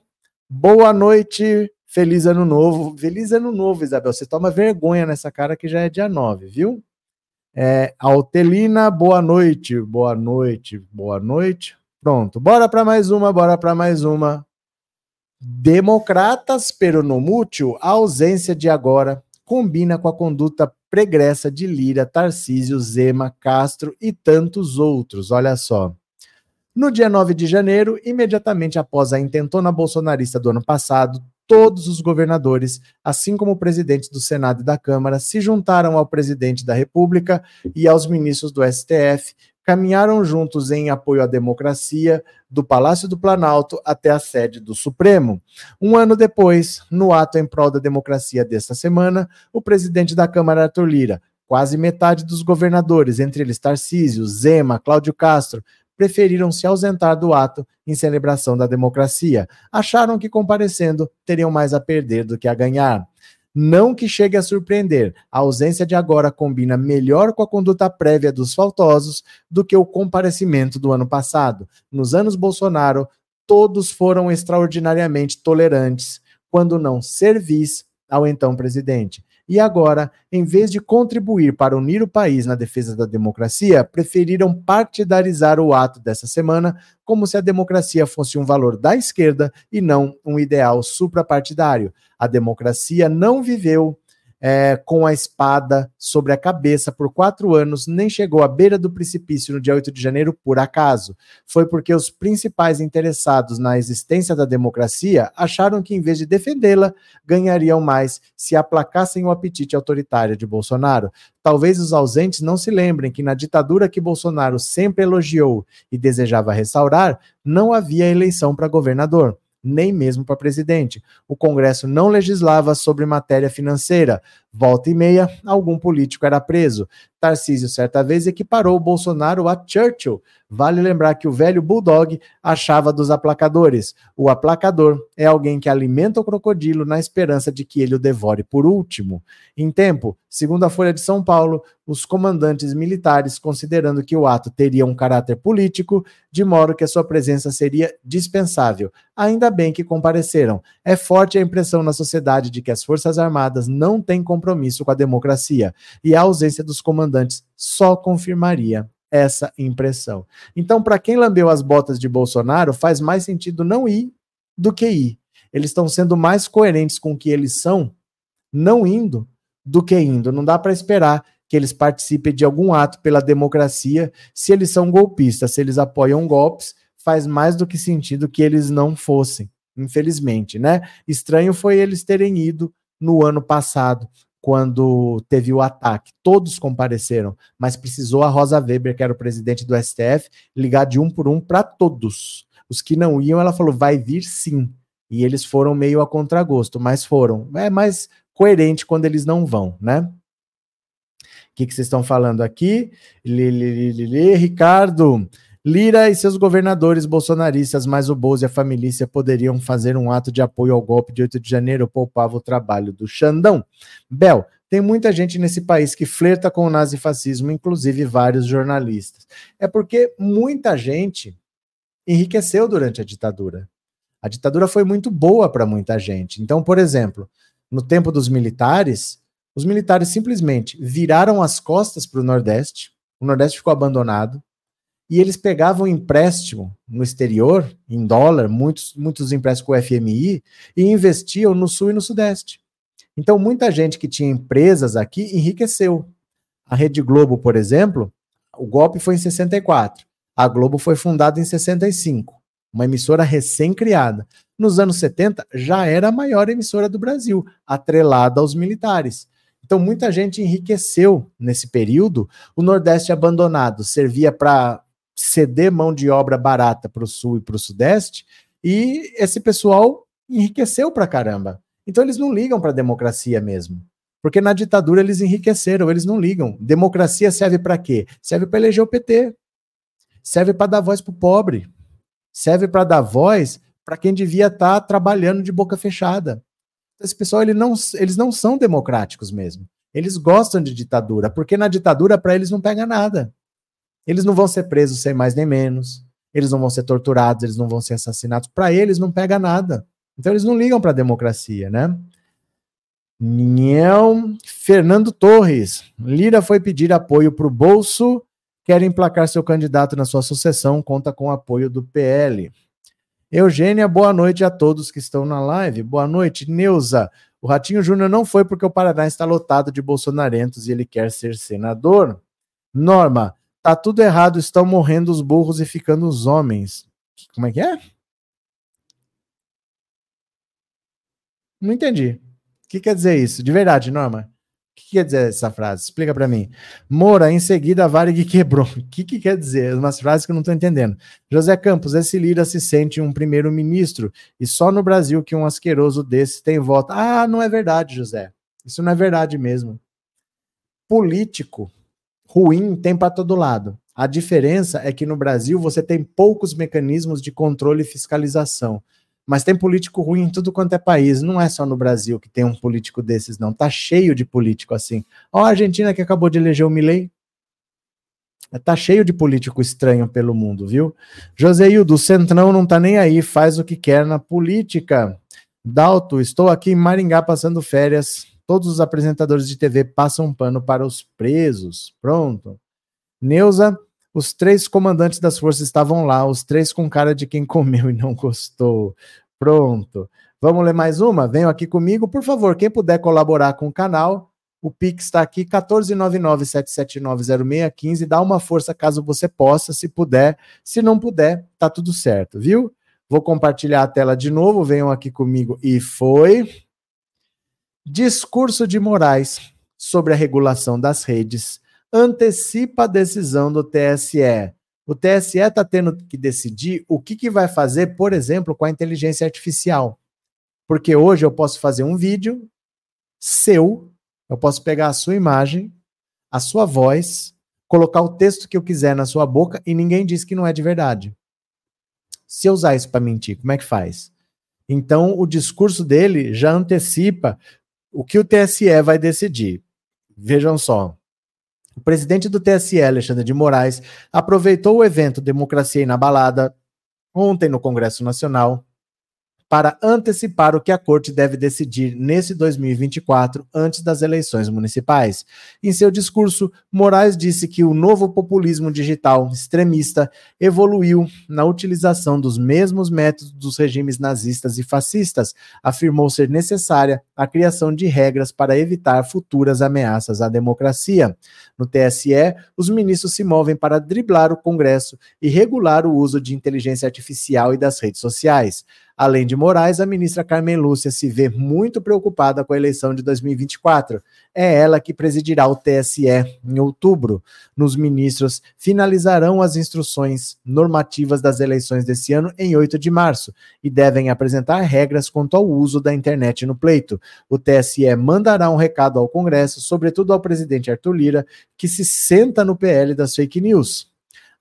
boa noite. Feliz ano novo. Feliz ano novo, Isabel. Você toma vergonha nessa cara que já é dia 9, viu? É, Altelina, boa noite, boa noite, boa noite. Pronto, bora para mais uma, bora para mais uma. Democratas peronomútil, a ausência de agora combina com a conduta pregressa de Lira, Tarcísio, Zema, Castro e tantos outros. Olha só. No dia 9 de janeiro, imediatamente após a intentona bolsonarista do ano passado, todos os governadores, assim como o presidente do Senado e da Câmara, se juntaram ao presidente da República e aos ministros do STF, caminharam juntos em apoio à democracia, do Palácio do Planalto até a sede do Supremo. Um ano depois, no ato em prol da democracia desta semana, o presidente da Câmara, Arthur Lira, quase metade dos governadores, entre eles Tarcísio, Zema, Cláudio Castro, preferiram se ausentar do ato em celebração da democracia. Acharam que comparecendo teriam mais a perder do que a ganhar. Não que chegue a surpreender, a ausência de agora combina melhor com a conduta prévia dos faltosos do que o comparecimento do ano passado. Nos anos Bolsonaro, todos foram extraordinariamente tolerantes, quando não servis ao então presidente. E agora, em vez de contribuir para unir o país na defesa da democracia, preferiram partidarizar o ato dessa semana como se a democracia fosse um valor da esquerda e não um ideal suprapartidário. A democracia não viveu é, com a espada sobre a cabeça por quatro anos, nem chegou à beira do precipício no dia 8 de janeiro por acaso. Foi porque os principais interessados na existência da democracia acharam que, em vez de defendê-la, ganhariam mais se aplacassem o apetite autoritário de Bolsonaro. Talvez os ausentes não se lembrem que na ditadura que Bolsonaro sempre elogiou e desejava restaurar, não havia eleição para governador nem mesmo para presidente. O Congresso não legislava sobre matéria financeira. Volta e meia, algum político era preso. Tarcísio, certa vez, equiparou Bolsonaro a Churchill. Vale lembrar que o velho Bulldog achava dos aplacadores. O aplacador é alguém que alimenta o crocodilo na esperança de que ele o devore por último. Em tempo, segundo a Folha de São Paulo, os comandantes militares, considerando que o ato teria um caráter político, de modo que a sua presença seria dispensável. Ainda bem que compareceram. É forte a impressão na sociedade de que as Forças Armadas não têm compromisso com a democracia, e a ausência dos comandantes só confirmaria essa impressão. Então, para quem lambeu as botas de Bolsonaro, faz mais sentido não ir do que ir. Eles estão sendo mais coerentes com o que eles são, não indo, do que indo. Não dá para esperar que eles participem de algum ato pela democracia se eles são golpistas, se eles apoiam golpes, faz mais do que sentido que eles não fossem, infelizmente, né? Estranho foi eles terem ido no ano passado quando teve o ataque. Todos compareceram, mas precisou a Rosa Weber, que era o presidente do STF, ligar de um por um para todos. Os que não iam, ela falou: vai vir sim. E eles foram meio a contragosto, mas foram. É mais coerente quando eles não vão, né? O que, que vocês estão falando aqui? Lili, Ricardo, Lira e seus governadores bolsonaristas, mais o Bozo e a família poderiam fazer um ato de apoio ao golpe de 8 de janeiro, poupava o trabalho do Xandão. Bel, tem muita gente nesse país que flerta com o nazifascismo, inclusive vários jornalistas. É porque muita gente enriqueceu durante a ditadura. A ditadura foi muito boa para muita gente. Então, por exemplo, no tempo dos militares, os militares simplesmente viraram as costas para o Nordeste, o Nordeste ficou abandonado, e eles pegavam empréstimo no exterior, em dólar, muitos, muitos empréstimos com o FMI, e investiam no Sul e no Sudeste. Então, muita gente que tinha empresas aqui enriqueceu. A Rede Globo, por exemplo, o golpe foi em 64. A Globo foi fundada em 65, uma emissora recém-criada. Nos anos 70, já era a maior emissora do Brasil, atrelada aos militares. Então, muita gente enriqueceu nesse período. O Nordeste abandonado servia para ceder mão de obra barata para o sul e para o sudeste, e esse pessoal enriqueceu para caramba. Então eles não ligam para a democracia mesmo. Porque na ditadura eles enriqueceram, eles não ligam. Democracia serve para quê? Serve para eleger o PT. Serve para dar voz para o pobre. Serve para dar voz para quem devia estar tá trabalhando de boca fechada. Esse pessoal ele não, eles não são democráticos mesmo. Eles gostam de ditadura, porque na ditadura para eles não pega nada. Eles não vão ser presos sem mais nem menos. Eles não vão ser torturados, eles não vão ser assassinados. Para eles não pega nada. Então eles não ligam para a democracia, né? Não. Fernando Torres. Lira foi pedir apoio para o bolso. Quer emplacar seu candidato na sua sucessão. Conta com o apoio do PL. Eugênia, boa noite a todos que estão na live. Boa noite, Neuza. O Ratinho Júnior não foi porque o Paraná está lotado de bolsonarentos e ele quer ser senador. Norma, Tá tudo errado, estão morrendo os burros e ficando os homens. Como é que é? Não entendi. O que quer dizer isso? De verdade, Norma? O que quer dizer essa frase? Explica para mim. Moura, em seguida a Varig quebrou. O que, que quer dizer? Umas frases que eu não estou entendendo. José Campos, esse Lira se sente um primeiro-ministro e só no Brasil que um asqueroso desse tem voto. Ah, não é verdade, José. Isso não é verdade mesmo. Político ruim tem para todo lado. A diferença é que no Brasil você tem poucos mecanismos de controle e fiscalização. Mas tem político ruim em tudo quanto é país. Não é só no Brasil que tem um político desses, não. Tá cheio de político assim. Ó, a Argentina que acabou de eleger o Milley. Tá cheio de político estranho pelo mundo, viu? Joseildo, o Centrão não tá nem aí, faz o que quer na política. Dalto, estou aqui em Maringá passando férias. Todos os apresentadores de TV passam pano para os presos. Pronto. Neuza, os três comandantes das forças estavam lá, os três com cara de quem comeu <laughs> e não gostou. Pronto. Vamos ler mais uma? Venham aqui comigo, por favor. Quem puder colaborar com o canal, o Pix está aqui, 14997790615. Dá uma força caso você possa, se puder. Se não puder, tá tudo certo, viu? Vou compartilhar a tela de novo. Venham aqui comigo. E foi. Discurso de Moraes sobre a regulação das redes antecipa a decisão do TSE. O TSE está tendo que decidir o que, que vai fazer, por exemplo, com a inteligência artificial. Porque hoje eu posso fazer um vídeo seu, eu posso pegar a sua imagem, a sua voz, colocar o texto que eu quiser na sua boca e ninguém diz que não é de verdade. Se eu usar isso para mentir, como é que faz? Então, o discurso dele já antecipa o que o TSE vai decidir. Vejam só. O presidente do TSE, Alexandre de Moraes, aproveitou o evento Democracia Inabalada ontem no Congresso Nacional para antecipar o que a corte deve decidir nesse 2024, antes das eleições municipais. Em seu discurso, Moraes disse que o novo populismo digital extremista evoluiu na utilização dos mesmos métodos dos regimes nazistas e fascistas, afirmou ser necessária a criação de regras para evitar futuras ameaças à democracia. No TSE, os ministros se movem para driblar o Congresso e regular o uso de inteligência artificial e das redes sociais. Além de Moraes, a ministra Carmen Lúcia se vê muito preocupada com a eleição de 2024. É ela que presidirá o TSE em outubro. Nos ministros finalizarão as instruções normativas das eleições desse ano em 8 de março e devem apresentar regras quanto ao uso da internet no pleito. O TSE mandará um recado ao Congresso, sobretudo ao presidente Arthur Lira, que se senta no PL das fake news.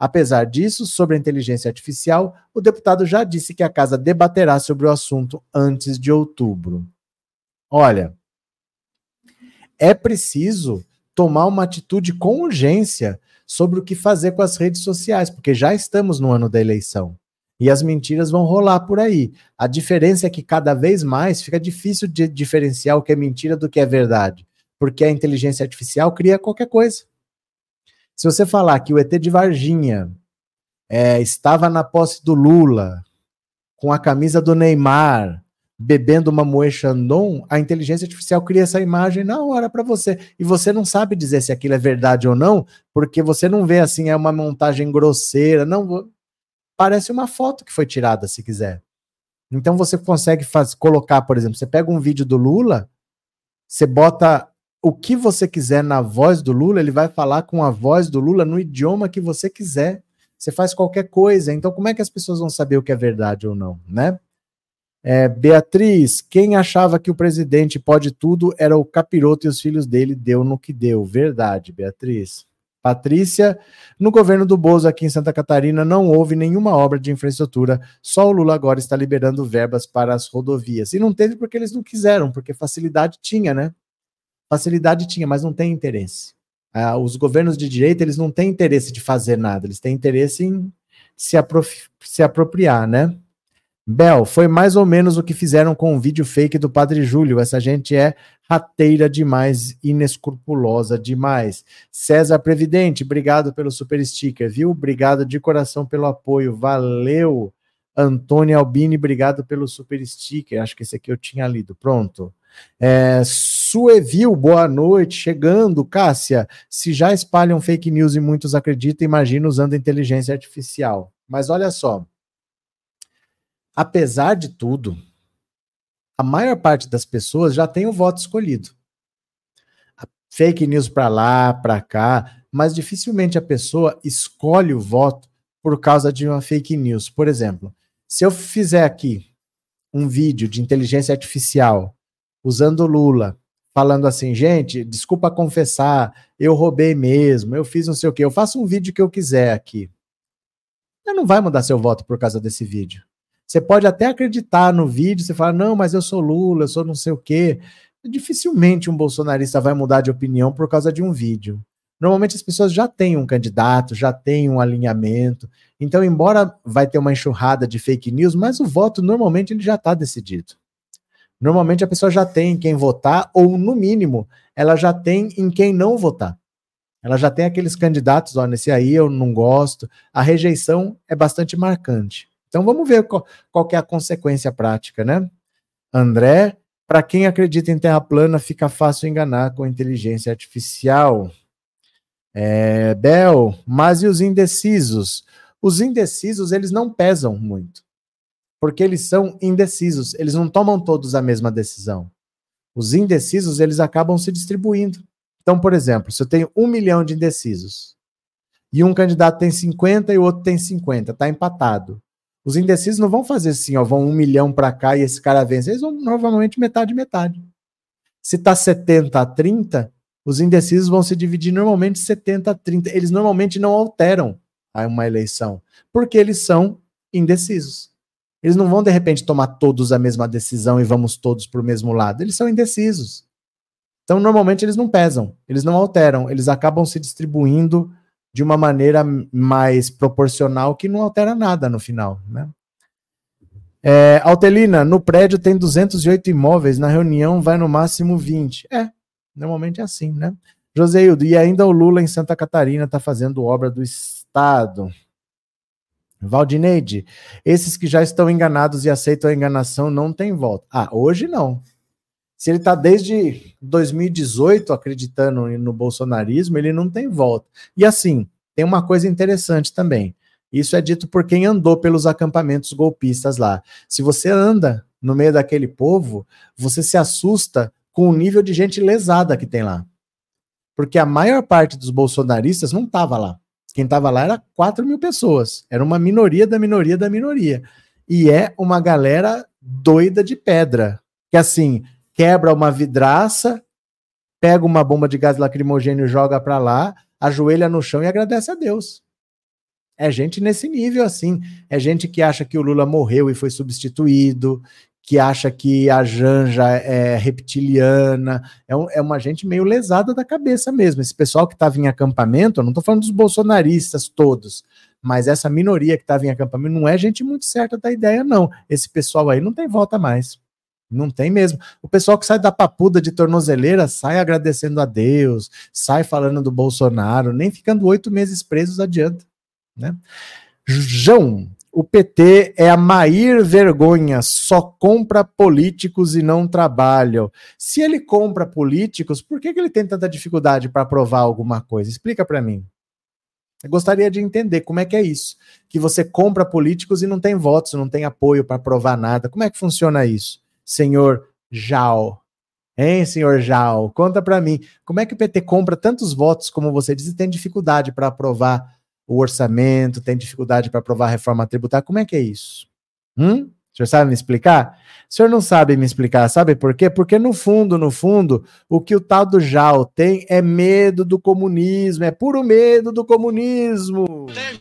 Apesar disso, sobre a inteligência artificial, o deputado já disse que a casa debaterá sobre o assunto antes de outubro. Olha, é preciso tomar uma atitude com urgência sobre o que fazer com as redes sociais, porque já estamos no ano da eleição. E as mentiras vão rolar por aí. A diferença é que cada vez mais fica difícil de diferenciar o que é mentira do que é verdade, porque a inteligência artificial cria qualquer coisa. Se você falar que o ET de Varginha é, estava na posse do Lula, com a camisa do Neymar, bebendo uma Moe Chandon, a inteligência artificial cria essa imagem na hora para você. E você não sabe dizer se aquilo é verdade ou não, porque você não vê assim, é uma montagem grosseira. Não, parece uma foto que foi tirada, se quiser. Então você consegue faz, colocar, por exemplo, você pega um vídeo do Lula, você bota o que você quiser na voz do Lula, ele vai falar com a voz do Lula no idioma que você quiser. Você faz qualquer coisa. Então, como é que as pessoas vão saber o que é verdade ou não, né? É, Beatriz, quem achava que o presidente pode tudo era o capiroto e os filhos dele, deu no que deu. Verdade, Beatriz. Patrícia, no governo do Bozo aqui em Santa Catarina não houve nenhuma obra de infraestrutura, só o Lula agora está liberando verbas para as rodovias. E não teve porque eles não quiseram, porque facilidade tinha, né? Facilidade tinha, mas não tem interesse. Ah, os governos de direita, eles não têm interesse de fazer nada, eles têm interesse em se, se apropriar, né? Bel, foi mais ou menos o que fizeram com o vídeo fake do Padre Júlio. Essa gente é rateira demais, inescrupulosa demais. César Previdente, obrigado pelo super sticker, viu? Obrigado de coração pelo apoio. Valeu. Antônio Albini, obrigado pelo super sticker. Acho que esse aqui eu tinha lido. Pronto. É, Suevil, boa noite. Chegando, Cássia. Se já espalham fake news e muitos acreditam, imagina usando inteligência artificial. Mas olha só. Apesar de tudo, a maior parte das pessoas já tem o voto escolhido. Fake news para lá, para cá, mas dificilmente a pessoa escolhe o voto por causa de uma fake news. Por exemplo, se eu fizer aqui um vídeo de inteligência artificial usando Lula, falando assim, gente, desculpa confessar, eu roubei mesmo, eu fiz não sei o quê, eu faço um vídeo que eu quiser aqui. Você não vai mudar seu voto por causa desse vídeo. Você pode até acreditar no vídeo, você fala, não, mas eu sou Lula, eu sou não sei o quê. Dificilmente um bolsonarista vai mudar de opinião por causa de um vídeo. Normalmente as pessoas já têm um candidato, já têm um alinhamento. Então, embora vai ter uma enxurrada de fake news, mas o voto normalmente ele já está decidido. Normalmente a pessoa já tem em quem votar, ou no mínimo, ela já tem em quem não votar. Ela já tem aqueles candidatos, ó, nesse aí eu não gosto. A rejeição é bastante marcante. Então vamos ver qual, qual é a consequência prática, né? André, para quem acredita em terra plana, fica fácil enganar com inteligência artificial. É, Bel, mas e os indecisos? Os indecisos, eles não pesam muito, porque eles são indecisos, eles não tomam todos a mesma decisão. Os indecisos, eles acabam se distribuindo. Então, por exemplo, se eu tenho um milhão de indecisos e um candidato tem 50 e o outro tem 50, tá empatado. Os indecisos não vão fazer assim, ó, vão um milhão para cá e esse cara vence. Eles vão normalmente metade, metade. Se tá 70 a 30, os indecisos vão se dividir normalmente 70 a 30. Eles normalmente não alteram uma eleição, porque eles são indecisos. Eles não vão, de repente, tomar todos a mesma decisão e vamos todos para o mesmo lado. Eles são indecisos. Então, normalmente, eles não pesam, eles não alteram, eles acabam se distribuindo de uma maneira mais proporcional que não altera nada no final. Né? É, Altelina, no prédio tem 208 imóveis, na reunião vai no máximo 20. É, Normalmente é assim, né? Joseildo, e ainda o Lula em Santa Catarina está fazendo obra do Estado. Valdineide, esses que já estão enganados e aceitam a enganação não tem volta. Ah, hoje não. Se ele está desde 2018 acreditando no bolsonarismo, ele não tem volta. E assim, tem uma coisa interessante também. Isso é dito por quem andou pelos acampamentos golpistas lá. Se você anda no meio daquele povo, você se assusta com o nível de gente lesada que tem lá. Porque a maior parte dos bolsonaristas não estava lá. Quem estava lá era 4 mil pessoas. Era uma minoria da minoria da minoria. E é uma galera doida de pedra. Que assim, quebra uma vidraça, pega uma bomba de gás lacrimogêneo e joga para lá, ajoelha no chão e agradece a Deus. É gente nesse nível assim. É gente que acha que o Lula morreu e foi substituído, que acha que a Janja é reptiliana, é, um, é uma gente meio lesada da cabeça mesmo. Esse pessoal que estava em acampamento, eu não estou falando dos bolsonaristas todos, mas essa minoria que estava em acampamento não é gente muito certa da ideia, não. Esse pessoal aí não tem volta mais. Não tem mesmo. O pessoal que sai da papuda de tornozeleira sai agradecendo a Deus, sai falando do Bolsonaro, nem ficando oito meses presos adianta. Né? João, o PT é a Mair Vergonha, só compra políticos e não trabalham. Se ele compra políticos, por que, que ele tem tanta dificuldade para aprovar alguma coisa? Explica para mim. Eu gostaria de entender como é que é isso. Que você compra políticos e não tem votos, não tem apoio para aprovar nada. Como é que funciona isso? Senhor Jal. Hein, senhor Jal? Conta para mim. Como é que o PT compra tantos votos, como você diz, e tem dificuldade para aprovar o orçamento, tem dificuldade para aprovar a reforma tributária. Como é que é isso? Hum? O senhor sabe me explicar? O senhor não sabe me explicar, sabe por quê? Porque no fundo, no fundo, o que o tal do Jal tem é medo do comunismo, é puro medo do comunismo. Tem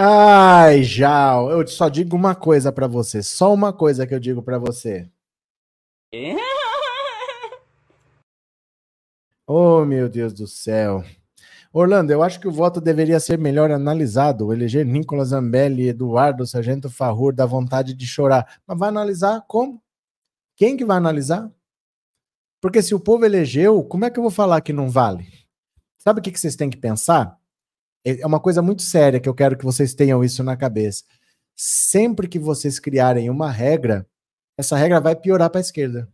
Ai, Jal, eu só digo uma coisa para você, só uma coisa que eu digo para você. <laughs> oh, meu Deus do céu. Orlando, eu acho que o voto deveria ser melhor analisado. Eleger Nicolas Zambelli, Eduardo, Sargento Farrur, dá vontade de chorar. Mas vai analisar como? Quem que vai analisar? Porque se o povo elegeu, como é que eu vou falar que não vale? Sabe o que, que vocês têm que pensar? É, é uma coisa muito séria que eu quero que vocês tenham isso na cabeça. Sempre que vocês criarem uma regra, essa regra vai piorar para a esquerda.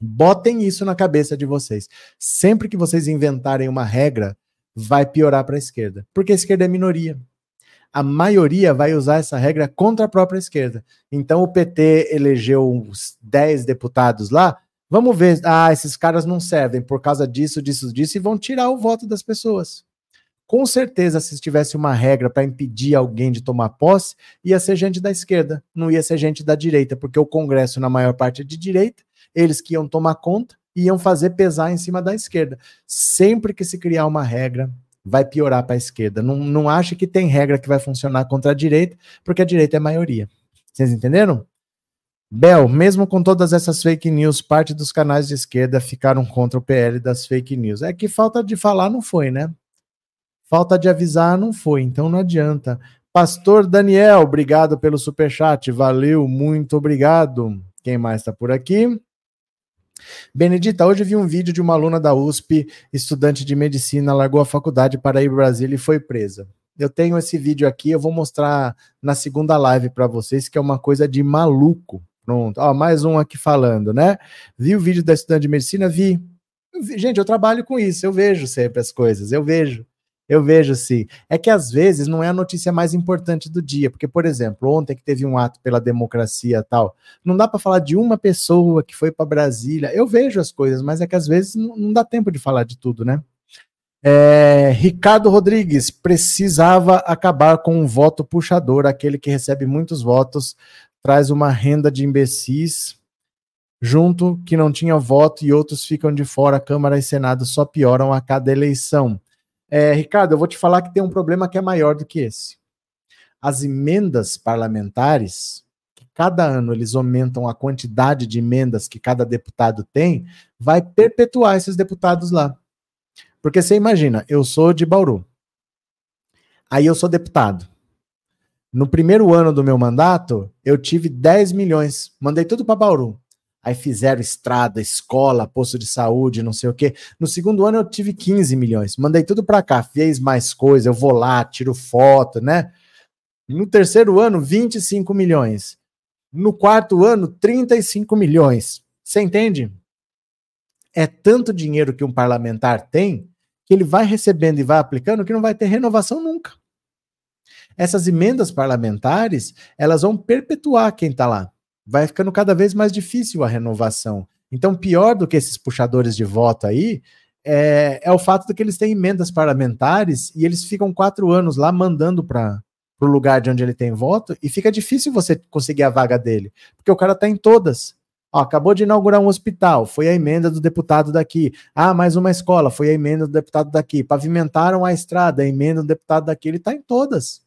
Botem isso na cabeça de vocês. Sempre que vocês inventarem uma regra, vai piorar para a esquerda, porque a esquerda é minoria. a maioria vai usar essa regra contra a própria esquerda. Então o PT elegeu uns 10 deputados lá. Vamos ver, ah, esses caras não servem por causa disso, disso, disso, e vão tirar o voto das pessoas. Com certeza, se tivesse uma regra para impedir alguém de tomar posse, ia ser gente da esquerda, não ia ser gente da direita, porque o Congresso, na maior parte, é de direita, eles que iam tomar conta, iam fazer pesar em cima da esquerda. Sempre que se criar uma regra, vai piorar para a esquerda. Não, não acha que tem regra que vai funcionar contra a direita, porque a direita é a maioria. Vocês entenderam? Bel, mesmo com todas essas fake news, parte dos canais de esquerda ficaram contra o PL das fake news. É que falta de falar não foi, né? Falta de avisar não foi, então não adianta. Pastor Daniel, obrigado pelo super chat, valeu, muito obrigado. Quem mais está por aqui? Benedita, hoje vi um vídeo de uma aluna da USP, estudante de medicina, largou a faculdade para ir para Brasília e foi presa. Eu tenho esse vídeo aqui, eu vou mostrar na segunda live para vocês, que é uma coisa de maluco. Pronto, ó, mais um aqui falando, né? Vi o vídeo da estudante de medicina? Vi. Gente, eu trabalho com isso, eu vejo sempre as coisas, eu vejo. Eu vejo sim. É que às vezes não é a notícia mais importante do dia, porque, por exemplo, ontem que teve um ato pela democracia tal, não dá para falar de uma pessoa que foi para Brasília. Eu vejo as coisas, mas é que às vezes não, não dá tempo de falar de tudo, né? É, Ricardo Rodrigues precisava acabar com um voto puxador, aquele que recebe muitos votos, traz uma renda de imbecis junto que não tinha voto e outros ficam de fora. Câmara e Senado só pioram a cada eleição. É, Ricardo, eu vou te falar que tem um problema que é maior do que esse. As emendas parlamentares, que cada ano eles aumentam a quantidade de emendas que cada deputado tem, vai perpetuar esses deputados lá. Porque você imagina, eu sou de Bauru. Aí eu sou deputado. No primeiro ano do meu mandato, eu tive 10 milhões. Mandei tudo para Bauru. Aí fizeram estrada, escola, posto de saúde, não sei o quê. No segundo ano eu tive 15 milhões. Mandei tudo para cá, fez mais coisa, eu vou lá, tiro foto, né? No terceiro ano, 25 milhões. No quarto ano, 35 milhões. Você entende? É tanto dinheiro que um parlamentar tem que ele vai recebendo e vai aplicando que não vai ter renovação nunca. Essas emendas parlamentares, elas vão perpetuar quem está lá vai ficando cada vez mais difícil a renovação. Então, pior do que esses puxadores de voto aí é, é o fato de que eles têm emendas parlamentares e eles ficam quatro anos lá mandando para o lugar de onde ele tem voto e fica difícil você conseguir a vaga dele, porque o cara está em todas. Ó, acabou de inaugurar um hospital, foi a emenda do deputado daqui. Ah, mais uma escola, foi a emenda do deputado daqui. Pavimentaram a estrada, a emenda do deputado daqui. Ele está em todas.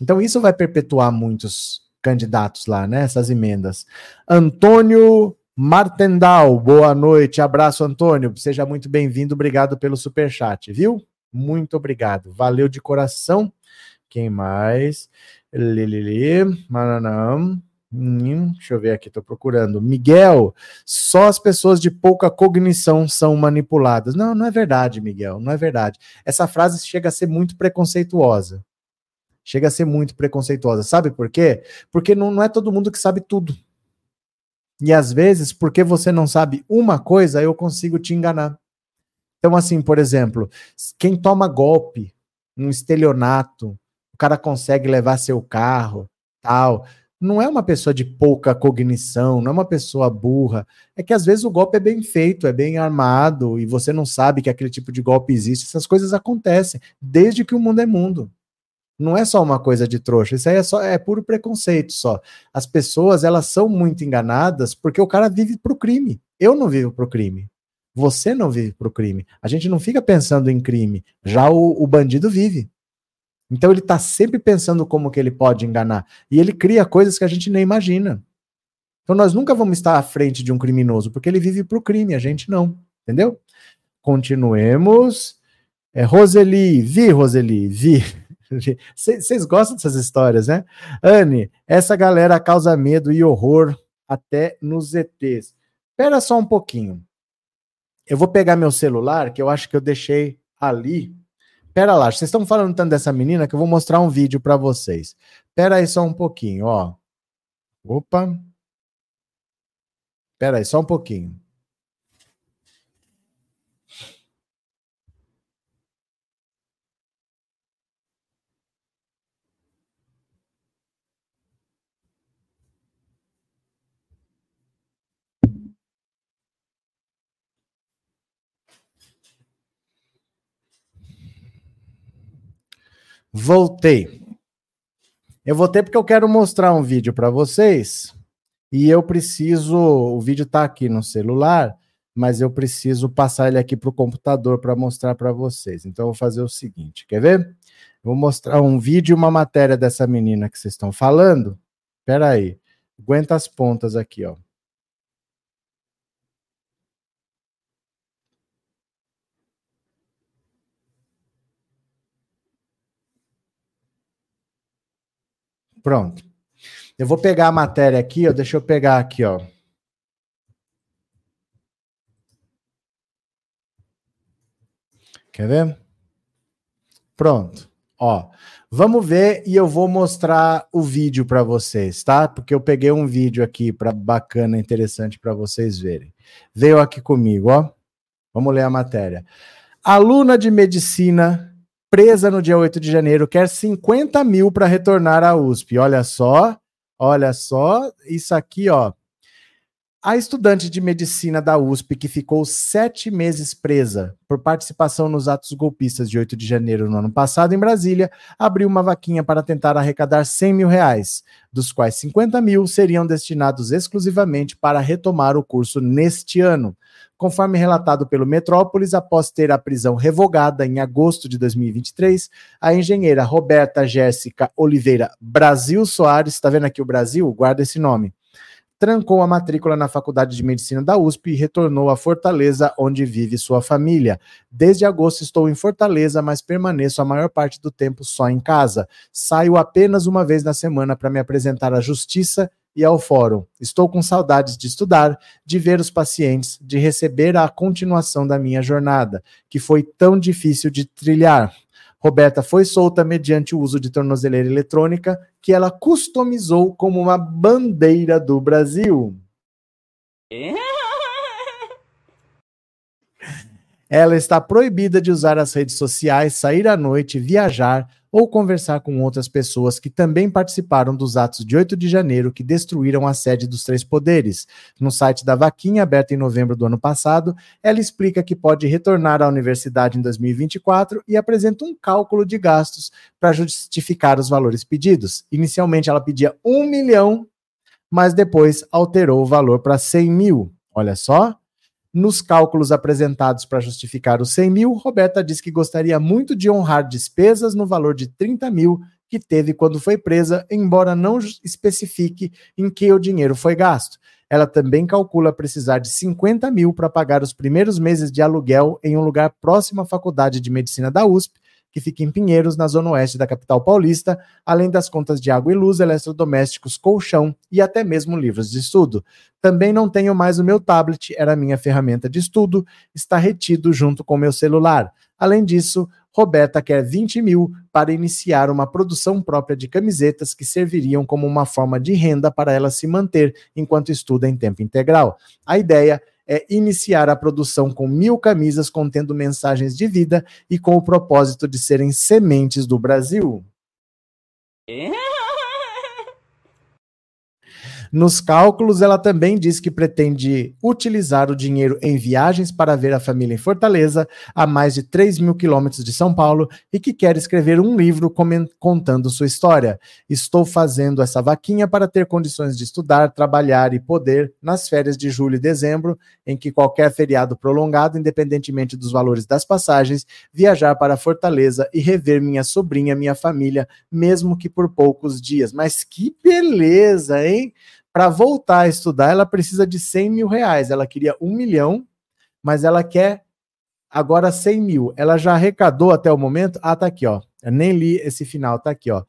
Então isso vai perpetuar muitos candidatos lá, né? Essas emendas. Antônio Martendal, boa noite, abraço, Antônio. Seja muito bem-vindo, obrigado pelo super chat, viu? Muito obrigado, valeu de coração. Quem mais? Lili, Maranam. Hum, deixa eu ver aqui, tô procurando. Miguel, só as pessoas de pouca cognição são manipuladas. Não, não é verdade, Miguel, não é verdade. Essa frase chega a ser muito preconceituosa chega a ser muito preconceituosa. Sabe por quê? Porque não, não é todo mundo que sabe tudo. E às vezes, porque você não sabe uma coisa, eu consigo te enganar. Então, assim, por exemplo, quem toma golpe, um estelionato, o cara consegue levar seu carro, tal. Não é uma pessoa de pouca cognição, não é uma pessoa burra. É que às vezes o golpe é bem feito, é bem armado, e você não sabe que aquele tipo de golpe existe. Essas coisas acontecem, desde que o mundo é mundo. Não é só uma coisa de trouxa, isso aí é só é puro preconceito só. As pessoas, elas são muito enganadas porque o cara vive pro crime. Eu não vivo pro crime. Você não vive pro crime. A gente não fica pensando em crime. Já o, o bandido vive. Então ele está sempre pensando como que ele pode enganar. E ele cria coisas que a gente nem imagina. Então nós nunca vamos estar à frente de um criminoso, porque ele vive pro crime, a gente não. Entendeu? Continuemos. É, Roseli, vi, Roseli, vi. Vocês gostam dessas histórias, né? Anne, essa galera causa medo e horror até nos ETs. Espera só um pouquinho. Eu vou pegar meu celular, que eu acho que eu deixei ali. Pera lá, vocês estão falando tanto dessa menina que eu vou mostrar um vídeo para vocês. Pera aí só um pouquinho, ó. Opa. Pera aí só um pouquinho. Voltei. Eu voltei porque eu quero mostrar um vídeo para vocês e eu preciso. O vídeo está aqui no celular, mas eu preciso passar ele aqui para o computador para mostrar para vocês. Então, eu vou fazer o seguinte: quer ver? Vou mostrar um vídeo e uma matéria dessa menina que vocês estão falando. Espera aí. Aguenta as pontas aqui, ó. Pronto. Eu vou pegar a matéria aqui, ó. Deixa eu pegar aqui, ó. Quer ver? Pronto. Ó, vamos ver e eu vou mostrar o vídeo para vocês, tá? Porque eu peguei um vídeo aqui para bacana, interessante para vocês verem. Veio aqui comigo, ó. Vamos ler a matéria. Aluna de medicina presa no dia 8 de janeiro, quer 50 mil para retornar à USP. Olha só, olha só, isso aqui, ó. A estudante de medicina da USP, que ficou sete meses presa por participação nos atos golpistas de 8 de janeiro no ano passado em Brasília, abriu uma vaquinha para tentar arrecadar 100 mil reais, dos quais 50 mil seriam destinados exclusivamente para retomar o curso neste ano. Conforme relatado pelo Metrópolis, após ter a prisão revogada em agosto de 2023, a engenheira Roberta Jéssica Oliveira Brasil Soares, está vendo aqui o Brasil? Guarda esse nome. Trancou a matrícula na Faculdade de Medicina da USP e retornou a Fortaleza, onde vive sua família. Desde agosto estou em Fortaleza, mas permaneço a maior parte do tempo só em casa. Saio apenas uma vez na semana para me apresentar à justiça e ao fórum. Estou com saudades de estudar, de ver os pacientes, de receber a continuação da minha jornada, que foi tão difícil de trilhar. Roberta foi solta mediante o uso de tornozeleira eletrônica, que ela customizou como uma bandeira do Brasil. Ela está proibida de usar as redes sociais, sair à noite, viajar, ou conversar com outras pessoas que também participaram dos atos de 8 de janeiro que destruíram a sede dos Três Poderes. No site da Vaquinha, aberto em novembro do ano passado, ela explica que pode retornar à universidade em 2024 e apresenta um cálculo de gastos para justificar os valores pedidos. Inicialmente, ela pedia um milhão, mas depois alterou o valor para 100 mil. Olha só, nos cálculos apresentados para justificar os 100 mil, Roberta diz que gostaria muito de honrar despesas no valor de 30 mil que teve quando foi presa, embora não especifique em que o dinheiro foi gasto. Ela também calcula precisar de 50 mil para pagar os primeiros meses de aluguel em um lugar próximo à Faculdade de Medicina da USP que fica em Pinheiros, na zona oeste da capital paulista, além das contas de água e luz, eletrodomésticos, colchão e até mesmo livros de estudo. Também não tenho mais o meu tablet, era minha ferramenta de estudo, está retido junto com meu celular. Além disso, Roberta quer 20 mil para iniciar uma produção própria de camisetas que serviriam como uma forma de renda para ela se manter enquanto estuda em tempo integral. A ideia é iniciar a produção com mil camisas contendo mensagens de vida e com o propósito de serem sementes do Brasil. Nos cálculos, ela também diz que pretende utilizar o dinheiro em viagens para ver a família em Fortaleza, a mais de 3 mil quilômetros de São Paulo, e que quer escrever um livro contando sua história. Estou fazendo essa vaquinha para ter condições de estudar, trabalhar e poder, nas férias de julho e dezembro, em que qualquer feriado prolongado, independentemente dos valores das passagens, viajar para Fortaleza e rever minha sobrinha, minha família, mesmo que por poucos dias. Mas que beleza, hein? Para voltar a estudar, ela precisa de 100 mil reais. Ela queria um milhão, mas ela quer agora 100 mil. Ela já arrecadou até o momento. Ah, tá aqui, ó. Eu nem li esse final, tá aqui, ó.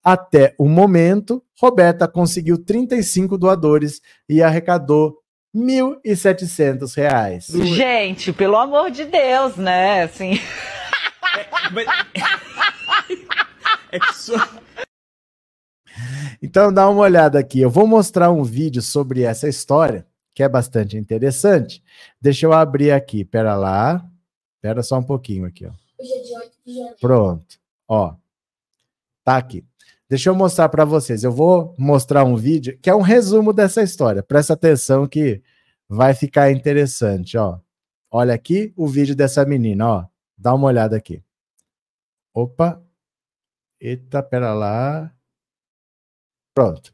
Até o momento, Roberta conseguiu 35 doadores e arrecadou R$ 1.700. Gente, pelo amor de Deus, né? Assim. É, mas... <laughs> é que só... Então dá uma olhada aqui. Eu vou mostrar um vídeo sobre essa história, que é bastante interessante. Deixa eu abrir aqui. Pera lá. Pera só um pouquinho aqui, ó. Pronto. Ó. Tá aqui. Deixa eu mostrar para vocês. Eu vou mostrar um vídeo que é um resumo dessa história. Presta atenção que vai ficar interessante, ó. Olha aqui o vídeo dessa menina, ó. Dá uma olhada aqui. Opa. Eita, pera lá. Pronto.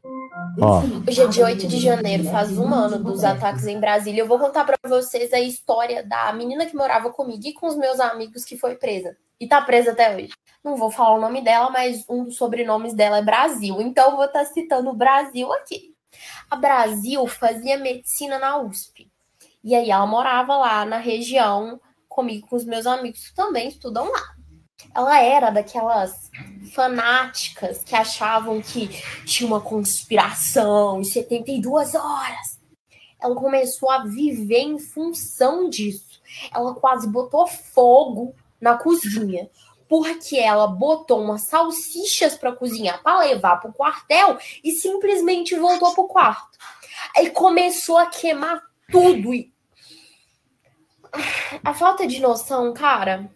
Ó, Hoje é dia 8 de janeiro, faz um ano dos ataques em Brasília. Eu vou contar pra vocês a história da menina que morava comigo e com os meus amigos que foi presa. E tá presa até hoje. Não vou falar o nome dela, mas um dos sobrenomes dela é Brasil. Então eu vou estar citando o Brasil aqui. A Brasil fazia medicina na USP. E aí ela morava lá na região comigo, com os meus amigos que também estudam lá. Ela era daquelas fanáticas que achavam que tinha uma conspiração em 72 horas. Ela começou a viver em função disso. Ela quase botou fogo na cozinha. Porque ela botou umas salsichas para cozinhar para levar para o quartel e simplesmente voltou para o quarto. Aí começou a queimar tudo. E... A falta de noção, cara,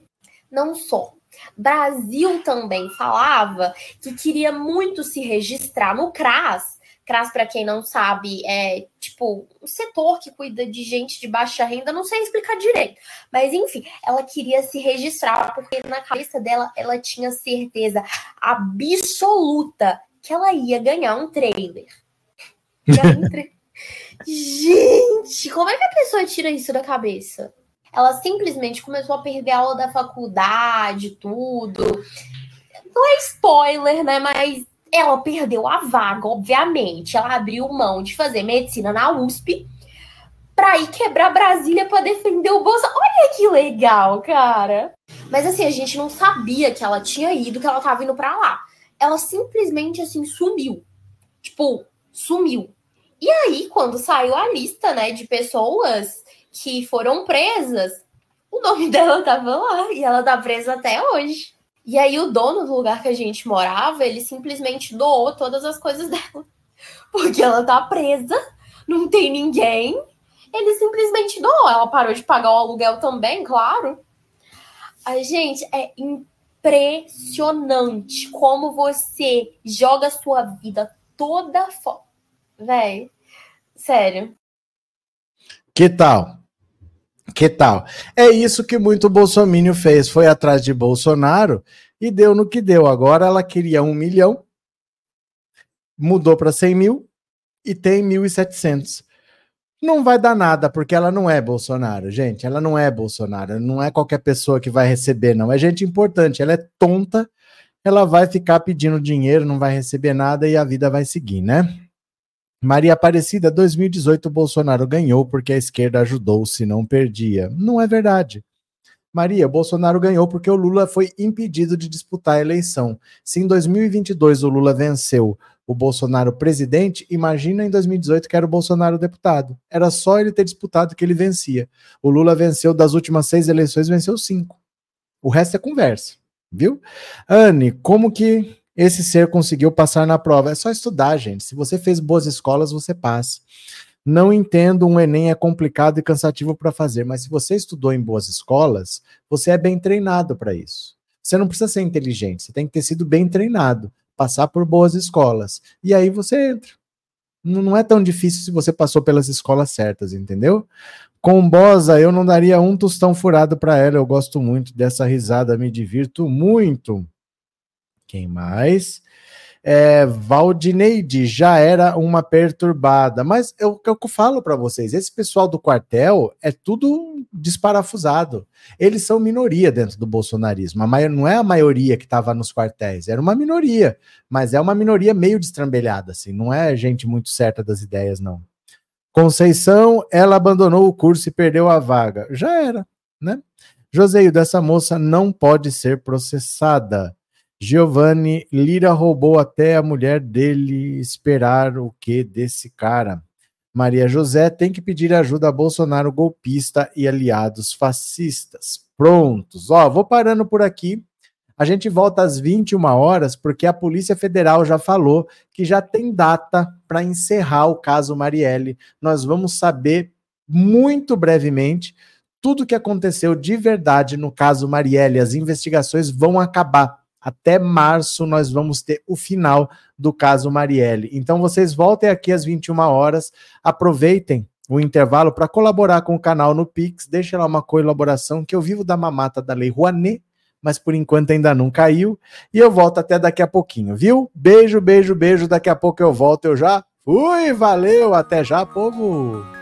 não só. Brasil também falava que queria muito se registrar no CRAS. CRAS, para quem não sabe, é tipo um setor que cuida de gente de baixa renda, não sei explicar direito. Mas enfim, ela queria se registrar porque na cabeça dela ela tinha certeza absoluta que ela ia ganhar um trailer. Um tra- <laughs> Gente, como é que a pessoa tira isso da cabeça? Ela simplesmente começou a perder a aula da faculdade, tudo. Não é spoiler, né? Mas ela perdeu a vaga, obviamente. Ela abriu mão de fazer medicina na USP para ir quebrar Brasília para defender o Bolsa. Olha que legal, cara. Mas assim, a gente não sabia que ela tinha ido, que ela tava indo para lá. Ela simplesmente assim sumiu. Tipo, sumiu. E aí, quando saiu a lista, né, de pessoas que foram presas, o nome <laughs> dela tava lá e ela tá presa até hoje. E aí o dono do lugar que a gente morava, ele simplesmente doou todas as coisas <laughs> dela. Porque ela tá presa, não tem ninguém. Ele simplesmente doou. Ela parou de pagar o aluguel também, claro. A gente é impressionante como você joga sua vida toda fora. Véi, sério. que tal? Que tal? É isso que muito Bolsonaro fez. Foi atrás de Bolsonaro e deu no que deu. Agora ela queria um milhão, mudou para 100 mil e tem 1.700. Não vai dar nada, porque ela não é Bolsonaro, gente. Ela não é Bolsonaro. Não é qualquer pessoa que vai receber, não. É gente importante. Ela é tonta. Ela vai ficar pedindo dinheiro, não vai receber nada e a vida vai seguir, né? Maria Aparecida, 2018, o Bolsonaro ganhou porque a esquerda ajudou, se não perdia. Não é verdade. Maria, Bolsonaro ganhou porque o Lula foi impedido de disputar a eleição. Se em 2022 o Lula venceu o Bolsonaro presidente, imagina em 2018 que era o Bolsonaro deputado. Era só ele ter disputado que ele vencia. O Lula venceu das últimas seis eleições, venceu cinco. O resto é conversa, viu? Anne, como que esse ser conseguiu passar na prova. É só estudar, gente. Se você fez boas escolas, você passa. Não entendo, um Enem é complicado e cansativo para fazer, mas se você estudou em boas escolas, você é bem treinado para isso. Você não precisa ser inteligente, você tem que ter sido bem treinado, passar por boas escolas. E aí você entra. Não é tão difícil se você passou pelas escolas certas, entendeu? Com Bosa, eu não daria um tostão furado para ela. Eu gosto muito dessa risada, me divirto muito. Quem mais? É, Valdineide já era uma perturbada, mas eu, eu falo para vocês, esse pessoal do quartel é tudo desparafusado. Eles são minoria dentro do bolsonarismo. A não é a maioria que estava nos quartéis, era uma minoria, mas é uma minoria meio destrambelhada, assim, não é gente muito certa das ideias, não. Conceição, ela abandonou o curso e perdeu a vaga. Já era, né? Joseio, dessa moça não pode ser processada. Giovanni Lira roubou até a mulher dele esperar o que desse cara. Maria José tem que pedir ajuda a Bolsonaro golpista e aliados fascistas. Prontos. Ó, vou parando por aqui. A gente volta às 21 horas, porque a Polícia Federal já falou que já tem data para encerrar o caso Marielle. Nós vamos saber muito brevemente tudo o que aconteceu de verdade no caso Marielle. As investigações vão acabar. Até março nós vamos ter o final do caso Marielle. Então vocês voltem aqui às 21 horas, aproveitem o intervalo para colaborar com o canal no Pix, deixa lá uma colaboração que eu vivo da mamata da Lei Rouanet, mas por enquanto ainda não caiu. E eu volto até daqui a pouquinho, viu? Beijo, beijo, beijo. Daqui a pouco eu volto, eu já fui. Valeu, até já, povo.